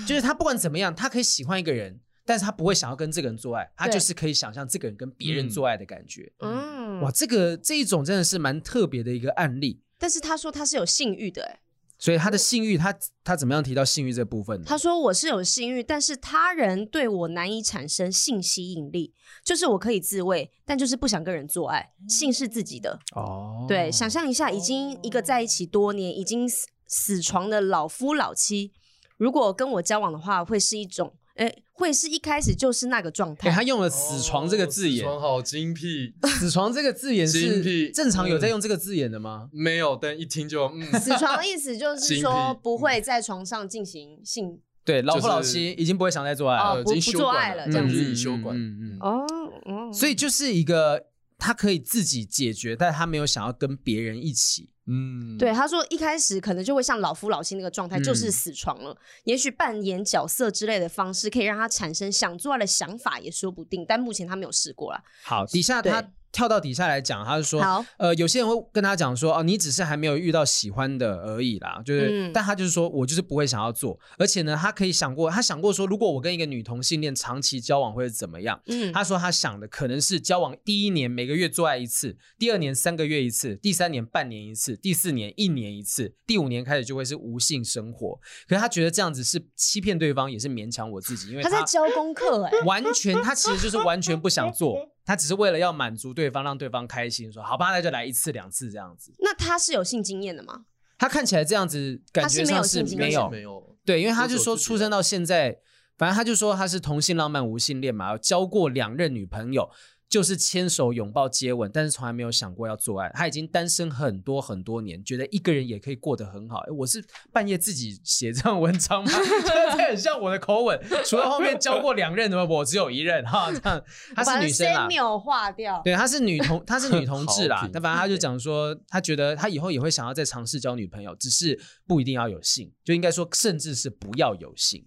就是他不管怎么样，他可以喜欢一个人，但是他不会想要跟这个人做爱，他就是可以想象这个人跟别人做爱的感觉。嗯，哇，这个这一种真的是蛮特别的一个案例。但是他说他是有性欲的，所以他的性欲，他他怎么样提到性欲这部分呢？他说我是有性欲，但是他人对我难以产生性吸引力，就是我可以自慰，但就是不想跟人做爱。性是自己的哦，对，想象一下，已经一个在一起多年，已经死死床的老夫老妻，如果跟我交往的话，会是一种。哎，会是一开始就是那个状态。他用了“死床”这个字眼，哦、死床好精辟。死床这个字眼是正常有在用这个字眼的吗？嗯、没有，但一听就嗯。死床的意思就是说不会在床上进行性。对，老夫老妻已经不会想再做爱了，哦、不，不做爱了，这样子休管。嗯嗯哦哦，所以就是一个他可以自己解决，但他没有想要跟别人一起。嗯，对，他说一开始可能就会像老夫老妻那个状态，嗯、就是死床了。也许扮演角色之类的方式，可以让他产生想做爱的想法，也说不定。但目前他没有试过啦。好，底下他。跳到底下来讲，他就说，好呃，有些人会跟他讲说，哦，你只是还没有遇到喜欢的而已啦，就是，嗯、但他就是说我就是不会想要做，而且呢，他可以想过，他想过说，如果我跟一个女同性恋长期交往会是怎么样？嗯，他说他想的可能是交往第一年每个月做爱一次，第二年三个月一次，第三年半年一次，第四年一年一次，第五年开始就会是无性生活。可是他觉得这样子是欺骗对方，也是勉强我自己，因为他，他在教功课，欸，哎，完全他其实就是完全不想做。他只是为了要满足对方，让对方开心，说好吧，那就来一次两次这样子。那他是有性经验的吗？他看起来这样子，感觉上是没有没有。对，因为他就说出生到现在，反正他就说他是同性浪漫无性恋嘛，交过两任女朋友。就是牵手、拥抱、接吻，但是从来没有想过要做爱。他已经单身很多很多年，觉得一个人也可以过得很好。我是半夜自己写这样文章吗？这 [laughs] 很像我的口吻。除了后面交过两任的，我只有一任哈。这样，她是女生啊，没有化掉。对，她是女同，她是女同志啦。但反正她就讲说，她觉得她以后也会想要再尝试交女朋友，只是不一定要有性，就应该说，甚至是不要有性。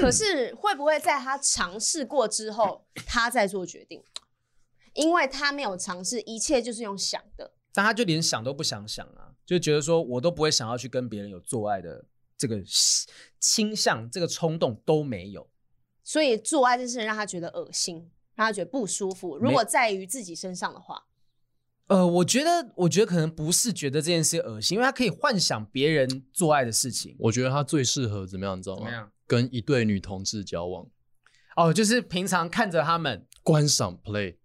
可是会不会在他尝试过之后，他再做决定？因为他没有尝试，一切就是用想的。但他就连想都不想想啊，就觉得说我都不会想要去跟别人有做爱的这个倾向，这个冲动都没有。所以做爱这件事让他觉得恶心，让他觉得不舒服。如果在于自己身上的话，呃，我觉得，我觉得可能不是觉得这件事恶心，因为他可以幻想别人做爱的事情。我觉得他最适合怎么样，你知道吗？怎么样？跟一对女同志交往。哦，就是平常看着他们观赏 play。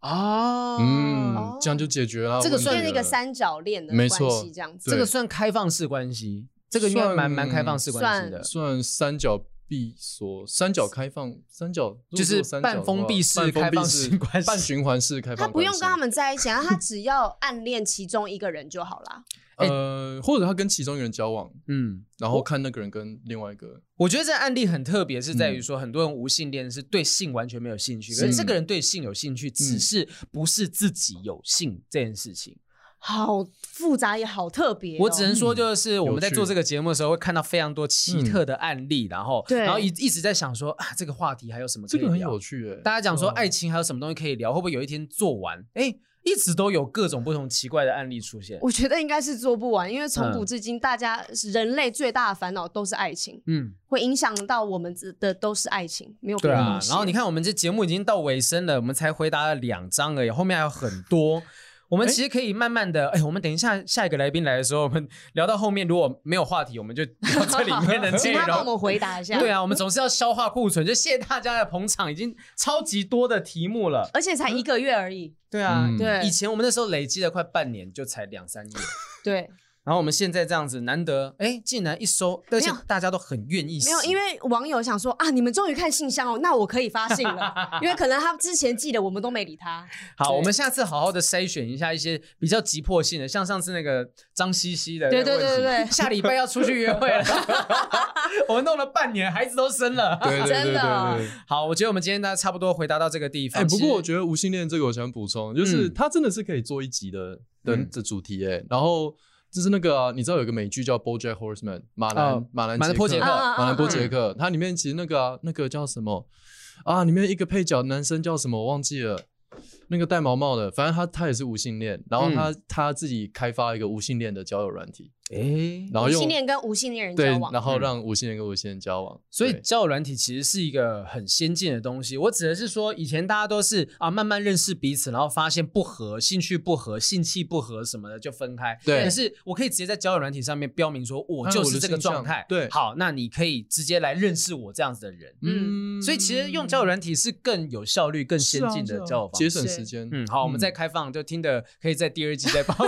哦，嗯，这样就解决了。这个算是一个三角恋的关系，这样子。这个算开放式关系，这个应该蛮蛮开放式关系的，算三角闭锁、三角开放、三角就是半封闭式开放式关系、半循环式开放。他不用跟他们在一起，他只要暗恋其中一个人就好了。[laughs] 呃，或者他跟其中一个人交往，嗯，然后看那个人跟另外一个，我觉得这案例很特别，是在于说很多人无性恋是对性完全没有兴趣，可是这个人对性有兴趣，只是不是自己有性这件事情，好复杂也好特别。我只能说，就是我们在做这个节目的时候，会看到非常多奇特的案例，然后，然后一一直在想说啊，这个话题还有什么可以聊？这个很有趣哎，大家讲说爱情还有什么东西可以聊？会不会有一天做完？哎。一直都有各种不同奇怪的案例出现，我觉得应该是做不完，因为从古至今，大家人类最大的烦恼都是爱情，嗯，会影响到我们的都是爱情，没有别的东西。对啊，然后你看，我们这节目已经到尾声了，我们才回答了两张而已，后面还有很多。我们其实可以慢慢的，哎、欸，我们等一下下一个来宾来的时候，我们聊到后面如果没有话题，我们就聊这里面的内容。[laughs] 帮我们回答一下。对啊，我们总是要消化库存，就谢谢大家的捧场，已经超级多的题目了，而且才一个月而已。对啊，嗯、对，以前我们那时候累积了快半年，就才两三页。对。然后我们现在这样子，难得哎，竟然一收，而且大家都很愿意。没有，因为网友想说啊，你们终于看信箱哦，那我可以发信了。因为可能他之前寄的，我们都没理他。[laughs] 好，我们下次好好的筛选一下一些比较急迫性的，像上次那个脏兮兮的。对对对对，下礼拜要出去约会了。[laughs] 我们弄了半年，孩子都生了。对对对对。好，我觉得我们今天大家差不多回答到这个地方。哎，不过我觉得无性恋这个我想补充，就是他真的是可以做一集的的的主题哎，然后。就是那个、啊，你知道有个美剧叫《BoJack Horseman》马兰、哦、马兰马兰波杰克。马兰波杰克，它里面其实那个、啊、那个叫什么？啊？里面一个配角男生叫什么我忘记了。那个戴毛帽的，反正他他也是无性恋，然后他、嗯、他自己开发一个无性恋的交友软体，哎、欸，然后用无性恋跟无性恋人交往，然后让无性恋跟无性恋交往，所以交友软体其实是一个很先进的东西。我指的是说，以前大家都是啊慢慢认识彼此，然后发现不合，兴趣不合，性气不合什么的就分开。对，可是我可以直接在交友软体上面标明说，我就是这个状态。对，好，那你可以直接来认识我这样子的人。嗯，所以其实用交友软体是更有效率、更先进的交友方式。节省时间，嗯，好，我们再开放，就听的可以在第二季再报。[laughs]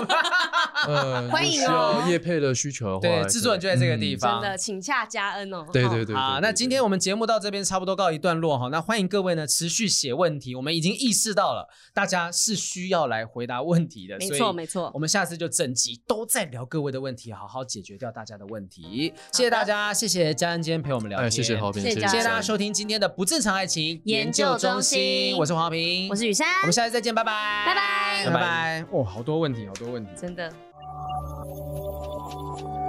呃，[laughs] 欢迎哦。业配的需求的话，对，制作人就在这个地方，真的，请洽嘉恩哦。对对对，好，那今天我们节目到这边差不多告一段落哈。那欢迎各位呢持续写问题，我们已经意识到了大家是需要来回答问题的，没错没错。我们下次就整集都在聊各位的问题，好好解决掉大家的问题。谢谢大家，谢谢嘉恩今天陪我们聊天，谢谢豪平，谢谢大家收听今天的不正常爱情研究中心，我是黄平，我是雨珊，我们下次再见，拜拜，拜拜，拜拜。哦，好多问题，好多问题，真的。Thank you.